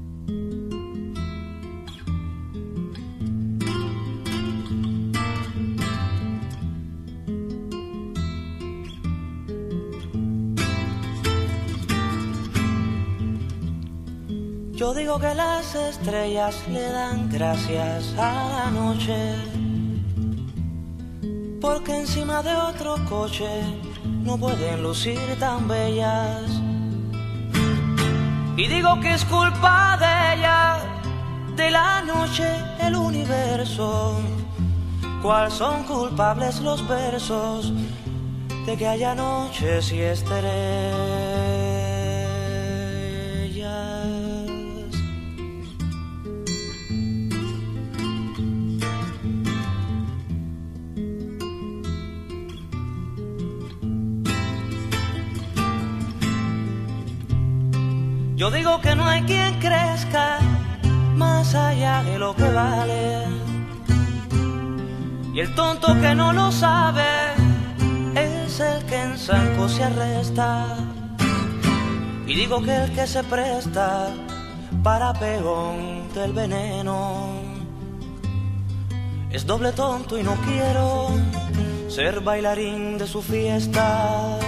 Yo digo que las estrellas le dan gracias a la noche, porque encima de otro coche no pueden lucir tan bellas. Y digo que es culpa de ella, de la noche, el universo. ¿Cuál son culpables los versos de que haya noches y estrellas? Yo digo que no hay quien crezca más allá de lo que vale. Y el tonto que no lo sabe es el que en Sanco se arresta. Y digo que el que se presta para pegón del veneno es doble tonto y no quiero ser bailarín de su fiesta.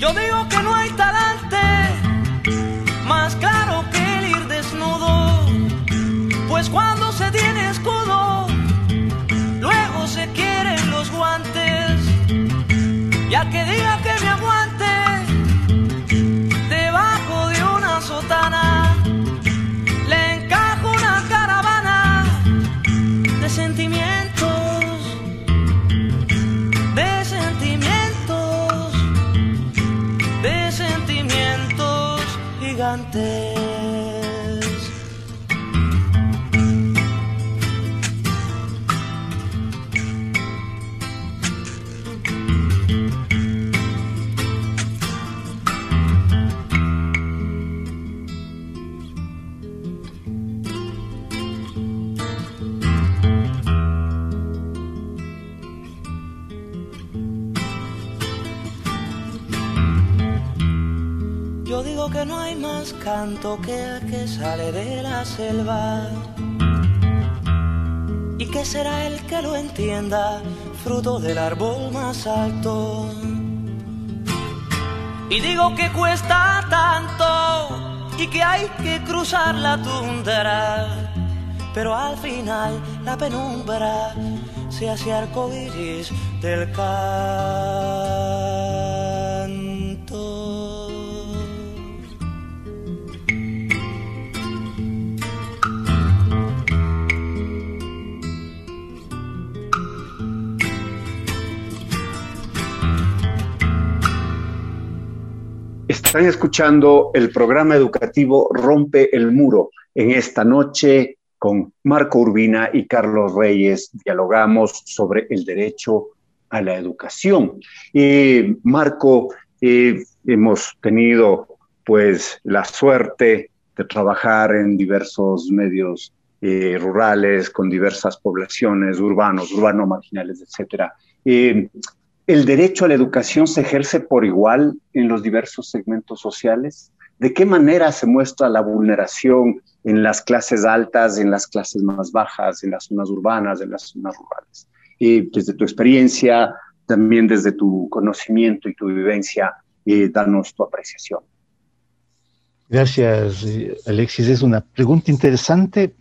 Yo digo que no hay talante más claro que el ir desnudo, pues cuando canto que el que sale de la selva. ¿Y que será el que lo entienda, fruto del árbol más alto? Y digo que cuesta tanto y que hay que cruzar la tundra, pero al final la penumbra se hace arcoíris del canto. Están escuchando el programa educativo Rompe el Muro. En esta noche, con Marco Urbina y Carlos Reyes, dialogamos sobre el derecho a la educación. Y Marco, eh, hemos tenido pues la suerte de trabajar en diversos medios eh, rurales, con diversas poblaciones, urbanos, urbano marginales, etcétera. Eh, ¿El derecho a la educación se ejerce por igual en los diversos segmentos sociales? ¿De qué manera se muestra la vulneración en las clases altas, en las clases más bajas, en las zonas urbanas, en las zonas rurales? Y desde tu experiencia, también desde tu conocimiento y tu vivencia, eh, danos tu apreciación. Gracias, Alexis. Es una pregunta interesante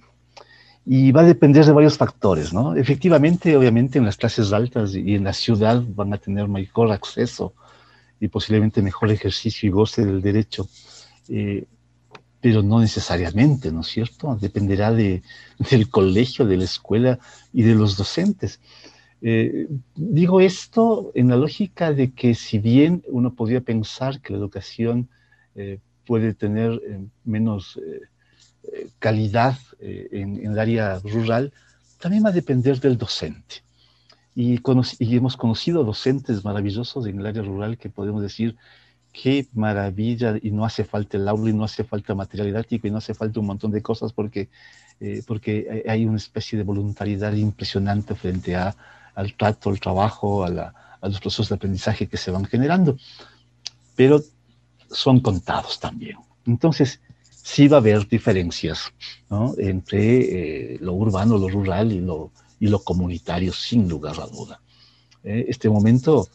y va a depender de varios factores, ¿no? Efectivamente, obviamente en las clases altas y en la ciudad van a tener mejor acceso y posiblemente mejor ejercicio y goce del derecho, eh, pero no necesariamente, ¿no es cierto? Dependerá de, del colegio, de la escuela y de los docentes. Eh, digo esto en la lógica de que si bien uno podría pensar que la educación eh, puede tener menos calidad eh, en, el área rural, también va a depender del docente. Y, hemos conocido docentes maravillosos en el área rural que podemos decir, qué maravilla, y no hace falta el aula, y no hace falta material didáctico, y no hace falta un montón de cosas porque, eh, porque hay una especie de voluntariedad impresionante frente a, al trato, al trabajo, a, a los procesos de aprendizaje que se van generando. Pero son contados también. Entonces, sí va a haber diferencias entre eh, lo urbano, lo rural y lo, y lo comunitario, sin lugar a duda. Eh, este momento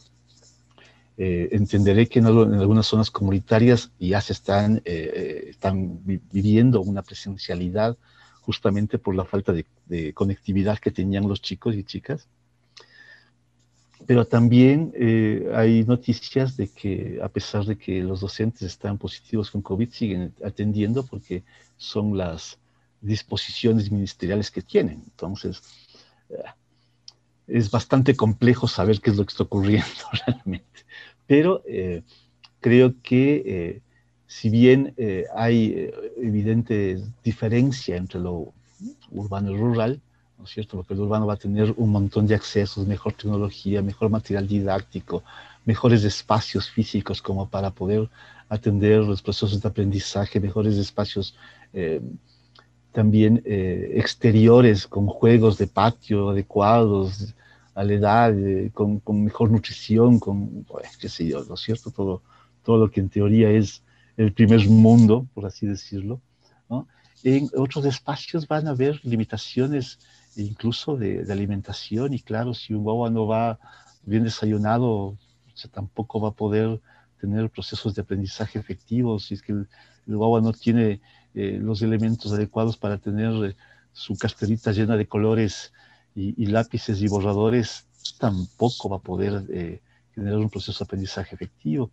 eh, entenderé que en, algunas zonas comunitarias ya se están, están viviendo una presencialidad justamente por la falta de conectividad que tenían los chicos y chicas pero también eh, hay noticias de que a pesar de que los docentes están positivos con COVID, siguen atendiendo porque son las disposiciones ministeriales que tienen. Entonces, eh, es bastante complejo saber qué es lo que está ocurriendo realmente. Pero eh, creo que si bien hay evidente diferencia entre lo urbano y rural, ¿no es cierto? Porque el urbano va a tener un montón de accesos, mejor tecnología, mejor material didáctico, mejores espacios físicos como para poder atender los procesos de aprendizaje, mejores espacios eh, también eh, exteriores con juegos de patio adecuados a la edad, eh, con, mejor nutrición, con, qué sé yo, ¿no es cierto? Todo, todo lo que en teoría es el primer mundo, por así decirlo. ¿no? En otros espacios van a haber limitaciones incluso de, alimentación. Y claro, si un guagua no va bien desayunado, tampoco va a poder tener procesos de aprendizaje efectivos. Si es que el, guagua no tiene eh, los elementos adecuados para tener eh, su carterita llena de colores y, lápices y borradores, tampoco va a poder eh, tener un proceso de aprendizaje efectivo.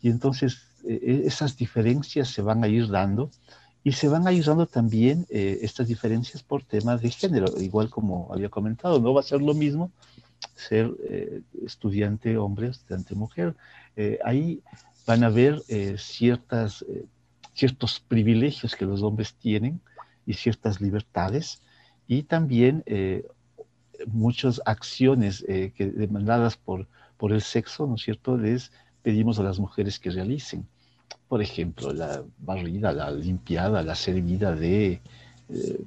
Y entonces esas diferencias se van a ir dando y se van ayudando también eh, estas diferencias por temas de género, igual como había comentado, no va a ser lo mismo ser eh, estudiante hombre o estudiante mujer. Eh, ahí van a haber ciertas, ciertos privilegios que los hombres tienen y ciertas libertades y también muchas acciones que demandadas por, por el sexo, ¿no es cierto?, les pedimos a las mujeres que realicen por ejemplo, la barrida, la limpiada, la servida de eh,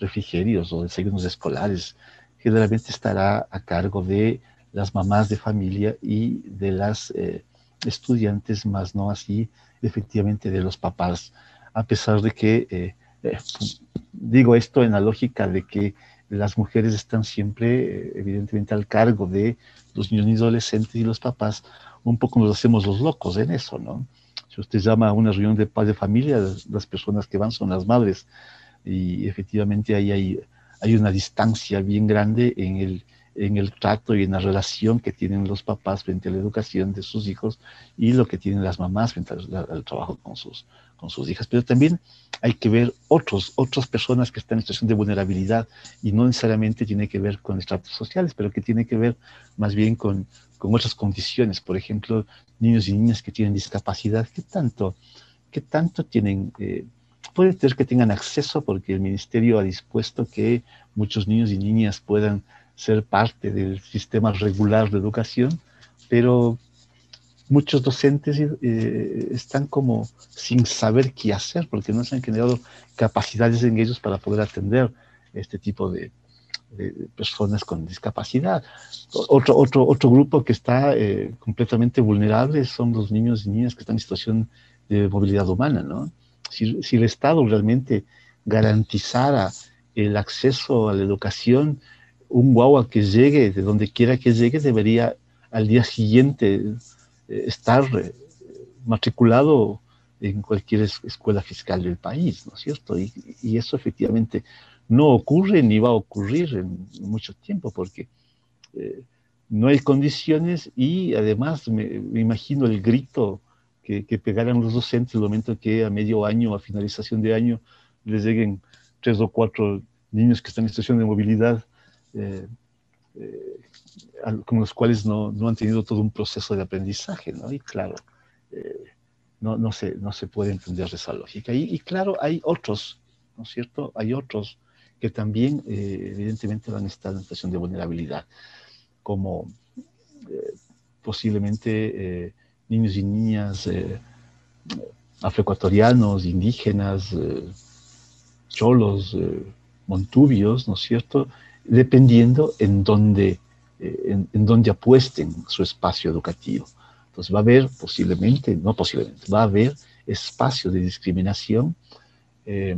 refrigerios o desayunos escolares, generalmente estará a cargo de las mamás de familia y de las eh, estudiantes, más no así efectivamente de los papás, a pesar de que, eh, eh, digo esto en la lógica de que las mujeres están siempre, evidentemente, al cargo de los niños y adolescentes y los papás, un poco nos hacemos los locos en eso, ¿no? Si usted llama a una reunión de paz de familia, las personas que van son las madres y efectivamente ahí hay, una distancia bien grande en el, en el trato y en la relación que tienen los papás frente a la educación de sus hijos y lo que tienen las mamás frente al, trabajo con sus, con sus hijas. Pero también hay que ver otros, otras personas que están en situación de vulnerabilidad y no necesariamente tiene que ver con estratos sociales, pero que tiene que ver más bien con, con otras condiciones. Por ejemplo, niños y niñas que tienen discapacidad, ¿qué tanto, qué tanto tienen? Eh, puede ser que tengan acceso porque el ministerio ha dispuesto que muchos niños y niñas puedan ser parte del sistema regular de educación, pero muchos docentes eh, están como sin saber qué hacer porque no se han generado capacidades en ellos para poder atender este tipo de, personas con discapacidad. Otro, otro, otro grupo que está eh, completamente vulnerable son los niños y niñas que están en situación de movilidad humana. ¿no? Si, si el Estado realmente garantizara el acceso a la educación, un guagua que llegue, de donde quiera que llegue, debería al día siguiente eh, estar eh, matriculado en cualquier escuela fiscal del país, ¿no es cierto? Y, eso efectivamente no ocurre ni va a ocurrir en mucho tiempo porque eh, no hay condiciones y además me, imagino el grito que, que, pegaran los docentes el momento que a medio año, a finalización de año, les lleguen tres o cuatro niños que están en situación de movilidad eh, eh, con los cuales no, han tenido todo un proceso de aprendizaje, ¿no? Y claro, eh, no, se, no se puede entender esa lógica. Y, claro, hay otros, ¿no es cierto? Hay otros que también evidentemente van a estar en situación de vulnerabilidad, como posiblemente niños y niñas afroecuatorianos, indígenas, cholos, montubios, ¿no es cierto?, dependiendo en dónde, eh, en, apuesten su espacio educativo. Entonces va a haber posiblemente, no posiblemente, va a haber espacio de discriminación, eh,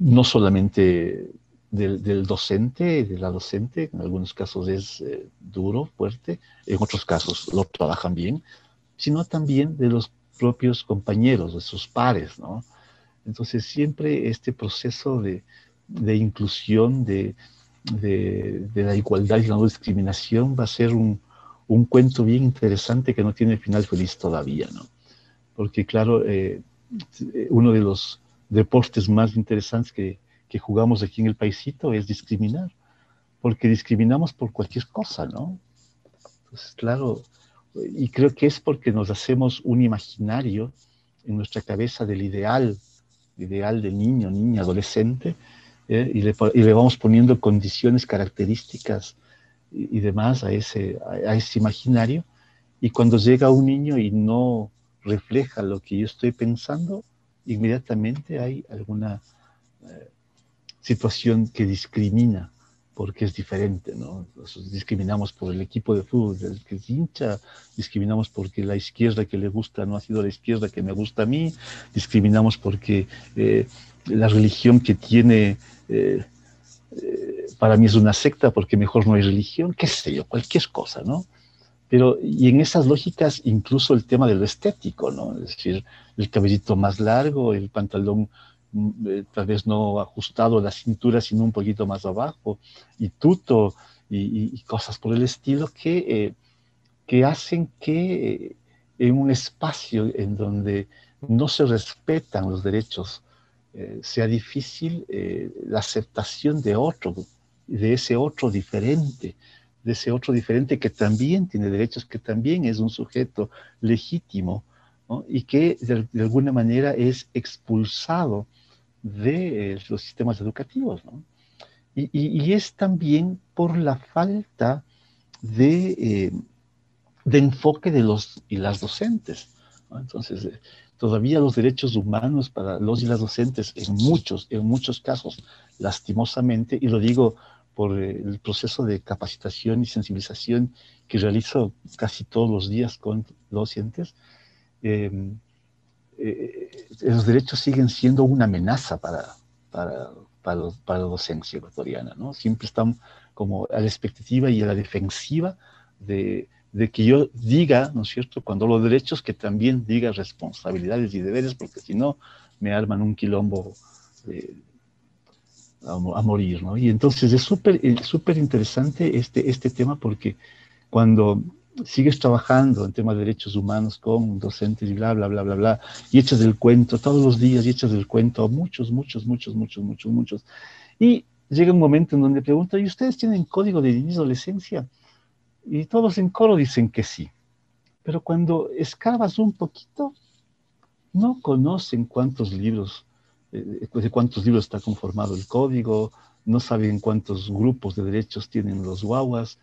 no solamente del, docente, de la docente, en algunos casos es eh, duro, fuerte, en otros casos lo trabajan bien, sino también de los propios compañeros, de sus pares, ¿no? Entonces siempre este proceso de, de inclusión, de, de, la igualdad y la no discriminación, va a ser un, un, cuento bien interesante que no tiene final feliz todavía, ¿no? Porque claro, eh, uno de los deportes más interesantes que, que jugamos aquí en el paisito es discriminar, porque discriminamos por cualquier cosa, ¿no? Entonces, claro, y creo que es porque nos hacemos un imaginario en nuestra cabeza del ideal, ideal de niño, niña, adolescente, ¿eh? y, le, vamos poniendo condiciones, características y, demás a ese, a, ese imaginario. Y cuando llega un niño y no refleja lo que yo estoy pensando, inmediatamente hay alguna eh, situación que discrimina porque es diferente, ¿no? discriminamos por el equipo de fútbol que es hincha, discriminamos porque la izquierda que le gusta no ha sido la izquierda que me gusta a mí, discriminamos porque eh, la religión que tiene eh, para mí es una secta porque mejor no hay religión, qué sé yo, cualquier cosa, ¿no? Pero, y en esas lógicas, incluso el tema de lo estético, ¿no? Es decir, el cabellito más largo, el pantalón mm, eh, tal vez no ajustado a la cintura, sino un poquito más abajo, y tuto, y, cosas por el estilo que, que hacen que en un espacio en donde no se respetan los derechos eh, sea difícil eh, la aceptación de otro, de ese otro diferente, de ese otro diferente que también tiene derechos, que también es un sujeto legítimo y que de, alguna manera es expulsado de eh, los sistemas educativos. Y, es también por la falta de, de enfoque de los y las docentes. Entonces, todavía los derechos humanos para los y las docentes, en muchos, en muchos casos, lastimosamente, y lo digo por eh, el proceso de capacitación y sensibilización que realizo casi todos los días con docentes, em, eh, los derechos siguen siendo una amenaza para, para, para, para la docencia ecuatoriana, ¿no? Siempre están como a la expectativa y a la defensiva de, de, que yo diga, ¿no es cierto?, cuando los derechos, que también diga responsabilidades y deberes, porque si no, me arman un quilombo a, a, morir, ¿no? Y entonces es súper súper interesante este, este tema porque cuando sigues trabajando en temas de derechos humanos con docentes y bla, bla, bla, bla, bla, y echas el cuento todos los días y echas el cuento a muchos, muchos, muchos, muchos, muchos, muchos. Y llega un momento en donde pregunta, ¿y ustedes tienen código de niñez y adolescencia? Y todos en coro dicen que sí. Pero cuando escarbas un poquito, no conocen cuántos libros, eh, de cuántos libros está conformado el código, no saben cuántos grupos de derechos tienen los guaguas,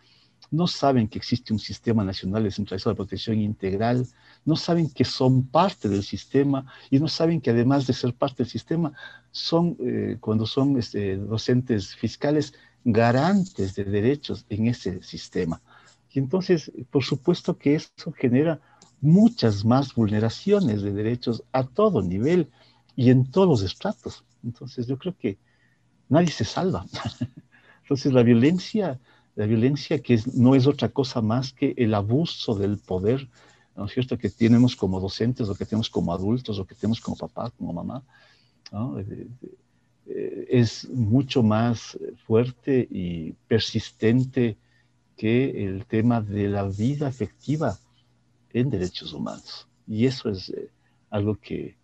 no saben que existe un sistema nacional descentralizado de protección integral, no saben que son parte del sistema y no saben que además de ser parte del sistema, son, eh, cuando son este, docentes fiscales, garantes de derechos en ese sistema. Y entonces, por supuesto que eso genera muchas más vulneraciones de derechos a todo nivel y en todos los estratos. Entonces, yo creo que nadie se salva. Entonces, la violencia la violencia que no es otra cosa más que el abuso del poder, ¿no es cierto?, que tenemos como docentes, o que tenemos como adultos, o que tenemos como papá, como mamá, ¿no? Eh, eh, es mucho más fuerte y persistente que el tema de la vida afectiva en derechos humanos. Y eso es eh, algo que,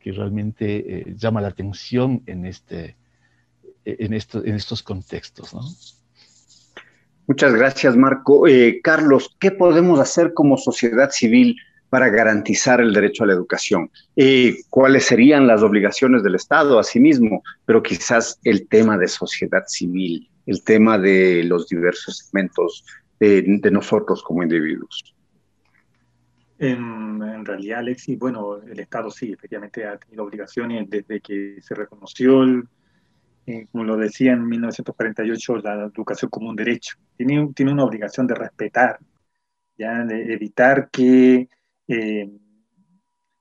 que realmente llama la atención en, este, en, esto, en estos contextos, ¿no? Muchas gracias, Marco. Eh, Carlos, ¿qué podemos hacer como sociedad civil para garantizar el derecho a la educación? Eh, ¿Cuáles serían las obligaciones del Estado asimismo? Pero quizás el tema de sociedad civil, el tema de los diversos segmentos de nosotros como individuos. En, en, realidad, Alexis, bueno, el Estado sí, efectivamente ha tenido obligaciones desde que se reconoció eh, como lo decía en 1948, la educación como un derecho. Tiene, tiene una obligación de respetar, ¿ya? de evitar que eh,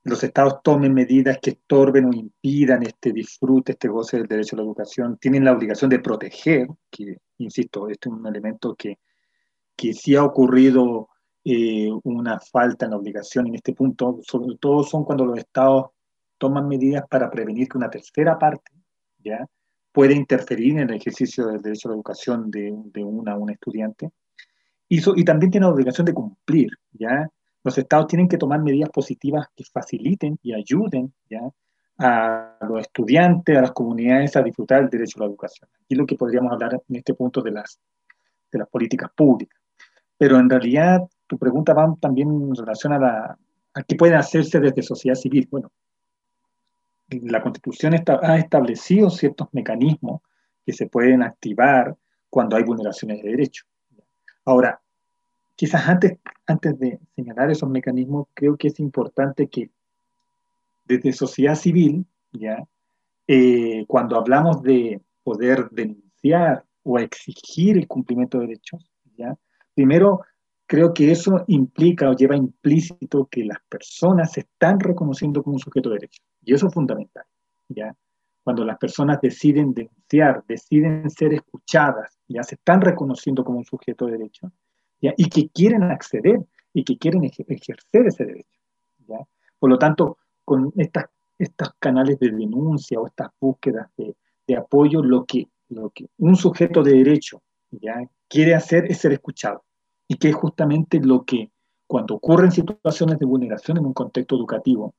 los estados tomen medidas que estorben o impidan este disfrute, este goce del derecho a la educación. Tienen la obligación de proteger, que, insisto, este es un elemento que, que sí ha ocurrido eh, una falta en la obligación en este punto, sobre todo son cuando los estados toman medidas para prevenir que una tercera parte, ¿ya? puede interferir en el ejercicio del derecho a la educación de, de una un estudiante. Y, y también tiene la obligación de cumplir, ¿ya? Los estados tienen que tomar medidas positivas que faciliten y ayuden, ¿ya? a los estudiantes, a las comunidades a disfrutar del derecho a la educación. Aquí lo que podríamos hablar en este punto de las, de las políticas públicas. Pero en realidad tu pregunta va también en relación a, la, a qué puede hacerse desde sociedad civil. Bueno, la Constitución está, ha establecido ciertos mecanismos que se pueden activar cuando hay vulneraciones de derechos. Ahora, quizás antes, antes de señalar esos mecanismos, creo que es importante que desde sociedad civil, ¿ya? Eh, cuando hablamos de poder denunciar o exigir el cumplimiento de derechos, ¿ya? primero creo que eso implica o lleva implícito que las personas se están reconociendo como un sujeto de derecho. Y eso es fundamental, ¿ya? Cuando las personas deciden denunciar, deciden ser escuchadas, ya se están reconociendo como un sujeto de derecho, ¿ya? Y que quieren acceder y que quieren ejercer ese derecho, ¿ya? Por lo tanto, con estas, estos canales de denuncia o estas búsquedas de, apoyo, lo que, lo que un sujeto de derecho ¿ya? quiere hacer es ser escuchado. Y que es justamente lo que, cuando ocurren situaciones de vulneración en un contexto educativo,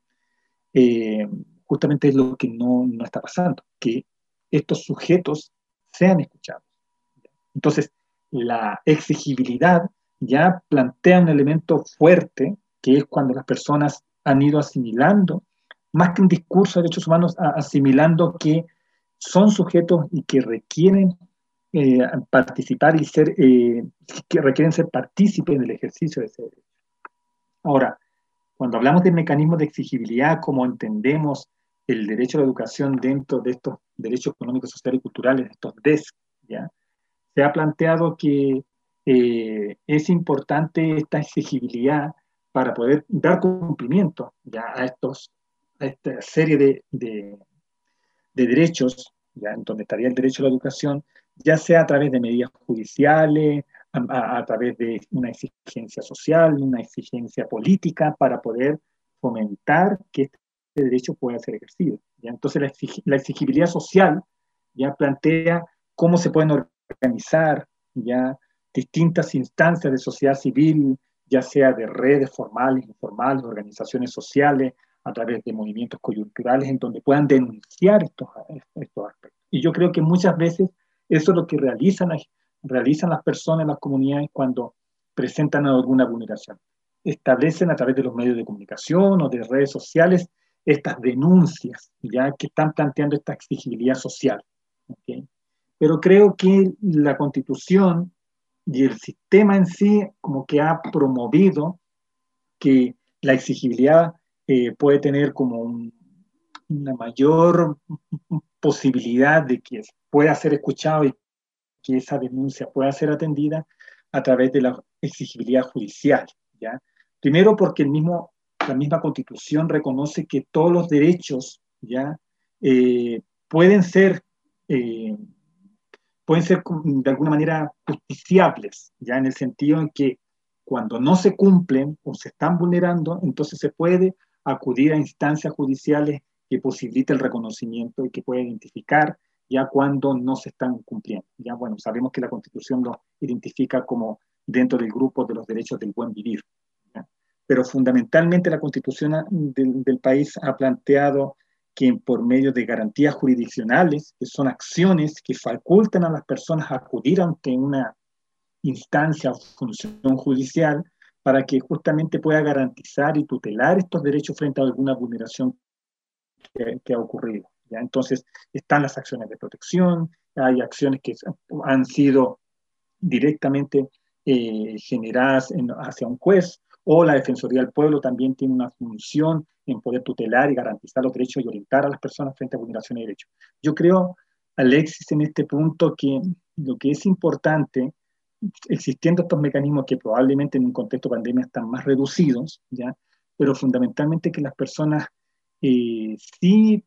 eh, justamente es lo que no, no, está pasando, que estos sujetos sean escuchados. Entonces, la exigibilidad ya plantea un elemento fuerte, que es cuando las personas han ido asimilando, más que un discurso de derechos humanos, asimilando que son sujetos y que requieren eh, participar y ser, eh, que requieren ser partícipes en el ejercicio de ese derecho. Ahora, cuando hablamos de mecanismos de exigibilidad, como entendemos el derecho a la educación dentro de estos derechos económicos, sociales y culturales, estos DESC, ¿ya? se ha planteado que eh, es importante esta exigibilidad para poder dar cumplimiento ya a, estos, a esta serie de, de, derechos, ya en donde estaría el derecho a la educación, ya sea a través de medidas judiciales, a, través de una exigencia social, una exigencia política, para poder fomentar que este derecho pueda ser ejercido. ¿ya? Entonces la, la exigibilidad social ya plantea cómo se pueden organizar ya distintas instancias de sociedad civil, ya sea de redes formales, informales, organizaciones sociales, a través de movimientos coyunturales, en donde puedan denunciar estos, estos aspectos. Y yo creo que muchas veces eso es lo que realizan, realizan las personas, las comunidades, cuando presentan alguna vulneración. Establecen a través de los medios de comunicación o de redes sociales estas denuncias, ya que están planteando esta exigibilidad social. Pero creo que la constitución y el sistema en sí como que ha promovido que la exigibilidad eh, puede tener como una mayor posibilidad de que pueda ser escuchado y que esa denuncia pueda ser atendida a través de la exigibilidad judicial. ¿ya? Primero porque el mismo, la misma constitución reconoce que todos los derechos ¿ya? Eh, pueden ser eh, pueden ser de alguna manera justiciables, ya en el sentido en que cuando no se cumplen o se están vulnerando, entonces se puede acudir a instancias judiciales que posibiliten el reconocimiento y que pueda identificar ya cuando no se están cumpliendo. Ya bueno, sabemos que la Constitución lo identifica como dentro del grupo de los derechos del buen vivir. Pero fundamentalmente la Constitución del, del país ha planteado que por medio de garantías jurisdiccionales, que son acciones que facultan a las personas a acudir ante una instancia o función judicial para que justamente pueda garantizar y tutelar estos derechos frente a alguna vulneración que, ha ocurrido. ¿Ya? Entonces, están las acciones de protección, hay acciones que han sido directamente eh, generadas hacia un juez, o la Defensoría del Pueblo también tiene una función en poder tutelar y garantizar los derechos y orientar a las personas frente a vulneraciones de derechos. Yo creo, Alexis, en este punto que lo que es importante, existiendo estos mecanismos que probablemente en un contexto de pandemia están más reducidos, ¿ya? pero fundamentalmente que las personas eh, sí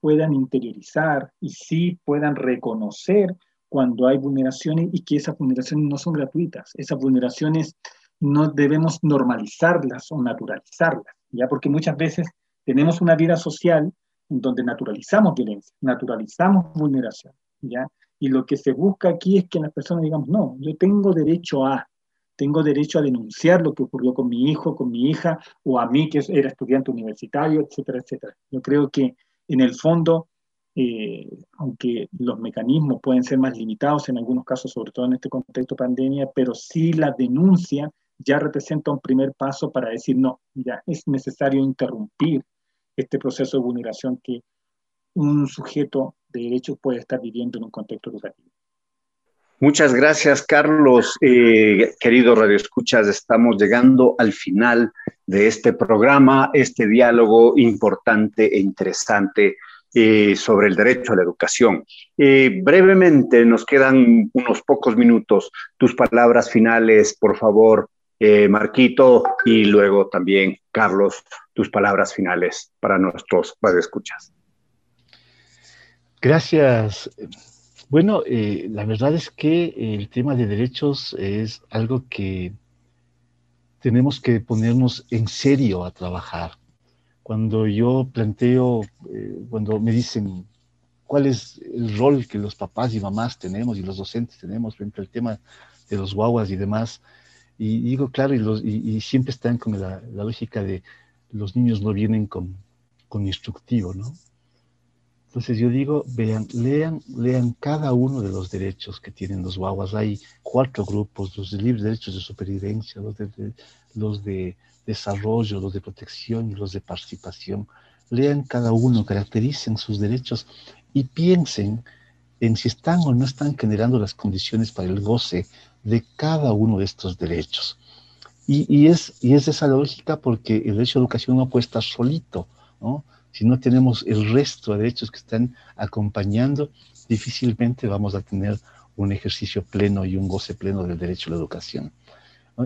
puedan interiorizar y sí puedan reconocer cuando hay vulneraciones y que esas vulneraciones no son gratuitas. Esas vulneraciones no debemos normalizarlas o naturalizarlas, ¿ya? Porque muchas veces tenemos una vida social en donde naturalizamos violencia, naturalizamos vulneración, ¿ya? Y lo que se busca aquí es que las personas digamos, no, yo tengo derecho a, tengo derecho a denunciar lo que ocurrió con mi hijo, con mi hija, o a mí que era estudiante universitario, etcétera, etcétera. Yo creo que en el fondo, eh, aunque los mecanismos pueden ser más limitados en algunos casos, sobre todo en este contexto de pandemia, pero sí la denuncia ya representa un primer paso para decir, no, ya es necesario interrumpir este proceso de vulneración que un sujeto de derecho puede estar viviendo en un contexto educativo. Muchas gracias, Carlos. Eh, querido Radio Escuchas, estamos llegando al final de este programa, este diálogo importante e interesante eh, sobre el derecho a la educación. Eh, brevemente, nos quedan unos pocos minutos. Tus palabras finales, por favor, eh, Marquito y luego también Carlos, tus palabras finales para nuestros escuchas. Gracias. Bueno, eh, la verdad es que el tema de derechos es algo que tenemos que ponernos en serio a trabajar. Cuando yo planteo, eh, cuando me dicen cuál es el rol que los papás y mamás tenemos y los docentes tenemos frente al tema de los guaguas y demás, y digo, claro, y, los, y, siempre están con la, lógica de los niños no vienen con, con instructivo, ¿no? Entonces yo digo, vean, lean, lean cada uno de los derechos que tienen los guaguas. Hay cuatro grupos, los de libres derechos de supervivencia, los de, los de desarrollo, los de protección y los de participación. Lean cada uno, caractericen sus derechos y piensen en si están o no están generando las condiciones para el goce de cada uno de estos derechos. Y, es, y es esa lógica porque el derecho a educación no puede estar solito, ¿no? Si no tenemos el resto de derechos que están acompañando, difícilmente vamos a tener un ejercicio pleno y un goce pleno del derecho a la educación.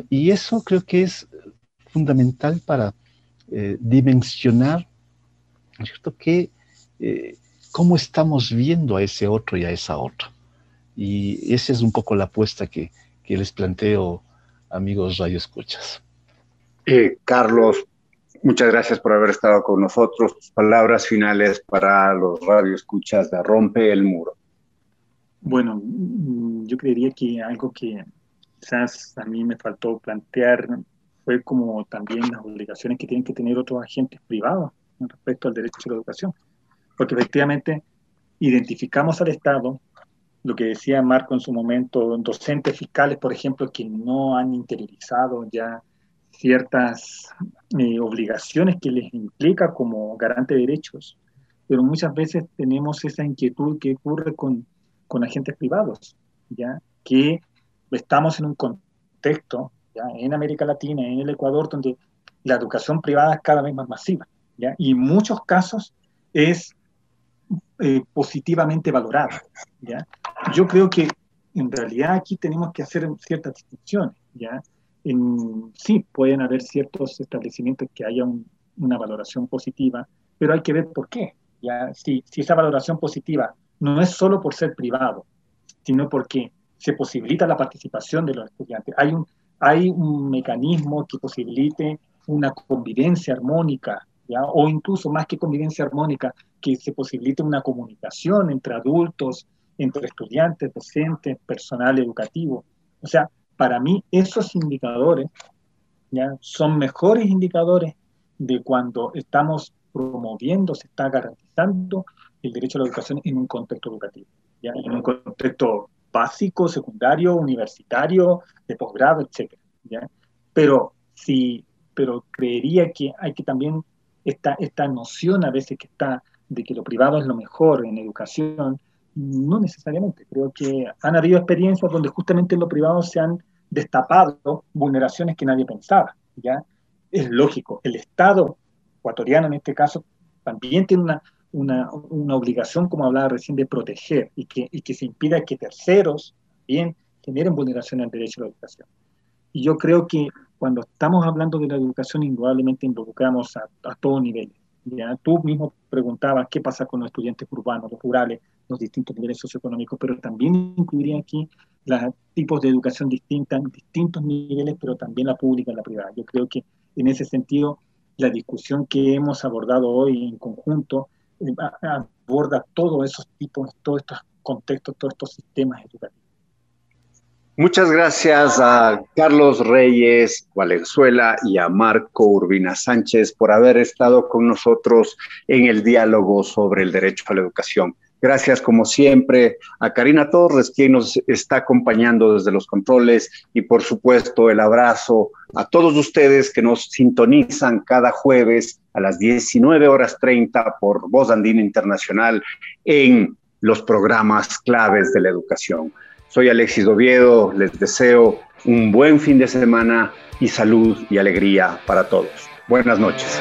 Y eso creo que es fundamental para eh, dimensionar, ¿cierto? Que, eh, cómo estamos viendo a ese otro y a esa otra. Y esa es un poco la apuesta que, que les planteo, amigos Radio Escuchas. Eh, Carlos, muchas gracias por haber estado con nosotros. Palabras finales para los Radio Escuchas de Rompe el Muro. Bueno, mm, yo creería que algo que quizás a mí me faltó plantear fue como también las obligaciones que tienen que tener otros agentes privados respecto al derecho a la educación. Porque efectivamente identificamos al Estado, lo que decía Marco en su momento, docentes fiscales, por ejemplo, que no han interiorizado ya ciertas eh, obligaciones que les implica como garante de derechos, pero muchas veces tenemos esa inquietud que ocurre con, con agentes privados, ya que estamos en un contexto en América Latina, en el Ecuador, donde la educación privada es cada vez más masiva, ¿ya? y en muchos casos es eh, positivamente valorada. ¿ya? Yo creo que en realidad aquí tenemos que hacer ciertas distinciones. ¿ya? En, sí, pueden haber ciertos establecimientos que haya una valoración positiva, pero hay que ver por qué. ¿ya? Si, si esa valoración positiva no es solo por ser privado, sino porque se posibilita la participación de los estudiantes. Hay un, hay un mecanismo que posibilite una convivencia armónica, ¿ya? o incluso más que convivencia armónica, que se posibilite una comunicación entre adultos, entre estudiantes, docentes, personal educativo. O sea, para mí esos indicadores ¿ya? son mejores indicadores de cuando estamos promoviendo, se está garantizando el derecho a la educación en un contexto educativo, ¿ya? en un contexto básico, secundario, universitario, de posgrado, etc. Pero sí, pero creería que hay que también esta, esta noción a veces que está de que lo privado es lo mejor en educación, no necesariamente. Creo que han habido experiencias donde justamente en lo privado se han destapado vulneraciones que nadie pensaba. ¿ya? Es lógico, el Estado ecuatoriano en este caso también tiene una, una, una, obligación, como hablaba recién, de proteger y que, y que se impida que terceros bien generen vulneración al derecho a la educación. Y yo creo que cuando estamos hablando de la educación, indudablemente involucramos a, a todo nivel. ¿ya? Tú mismo preguntabas qué pasa con los estudiantes urbanos, los rurales, los distintos niveles socioeconómicos, pero también incluiría aquí los tipos de educación distintas, distintos niveles, pero también la pública y la privada. Yo creo que en ese sentido, la discusión que hemos abordado hoy en conjunto aborda todos esos tipos, todos estos contextos, todos estos sistemas educativos. Muchas gracias a Carlos Reyes Valenzuela y a Marco Urbina Sánchez por haber estado con nosotros en el diálogo sobre el derecho a la educación. Gracias, como siempre, a Karina Torres, quien nos está acompañando desde los controles, y por supuesto el abrazo a todos ustedes que nos sintonizan cada jueves a las 19 horas 30 por Voz Andina Internacional en los programas claves de la educación. Soy Alexis Oviedo, les deseo un buen fin de semana y salud y alegría para todos. Buenas noches.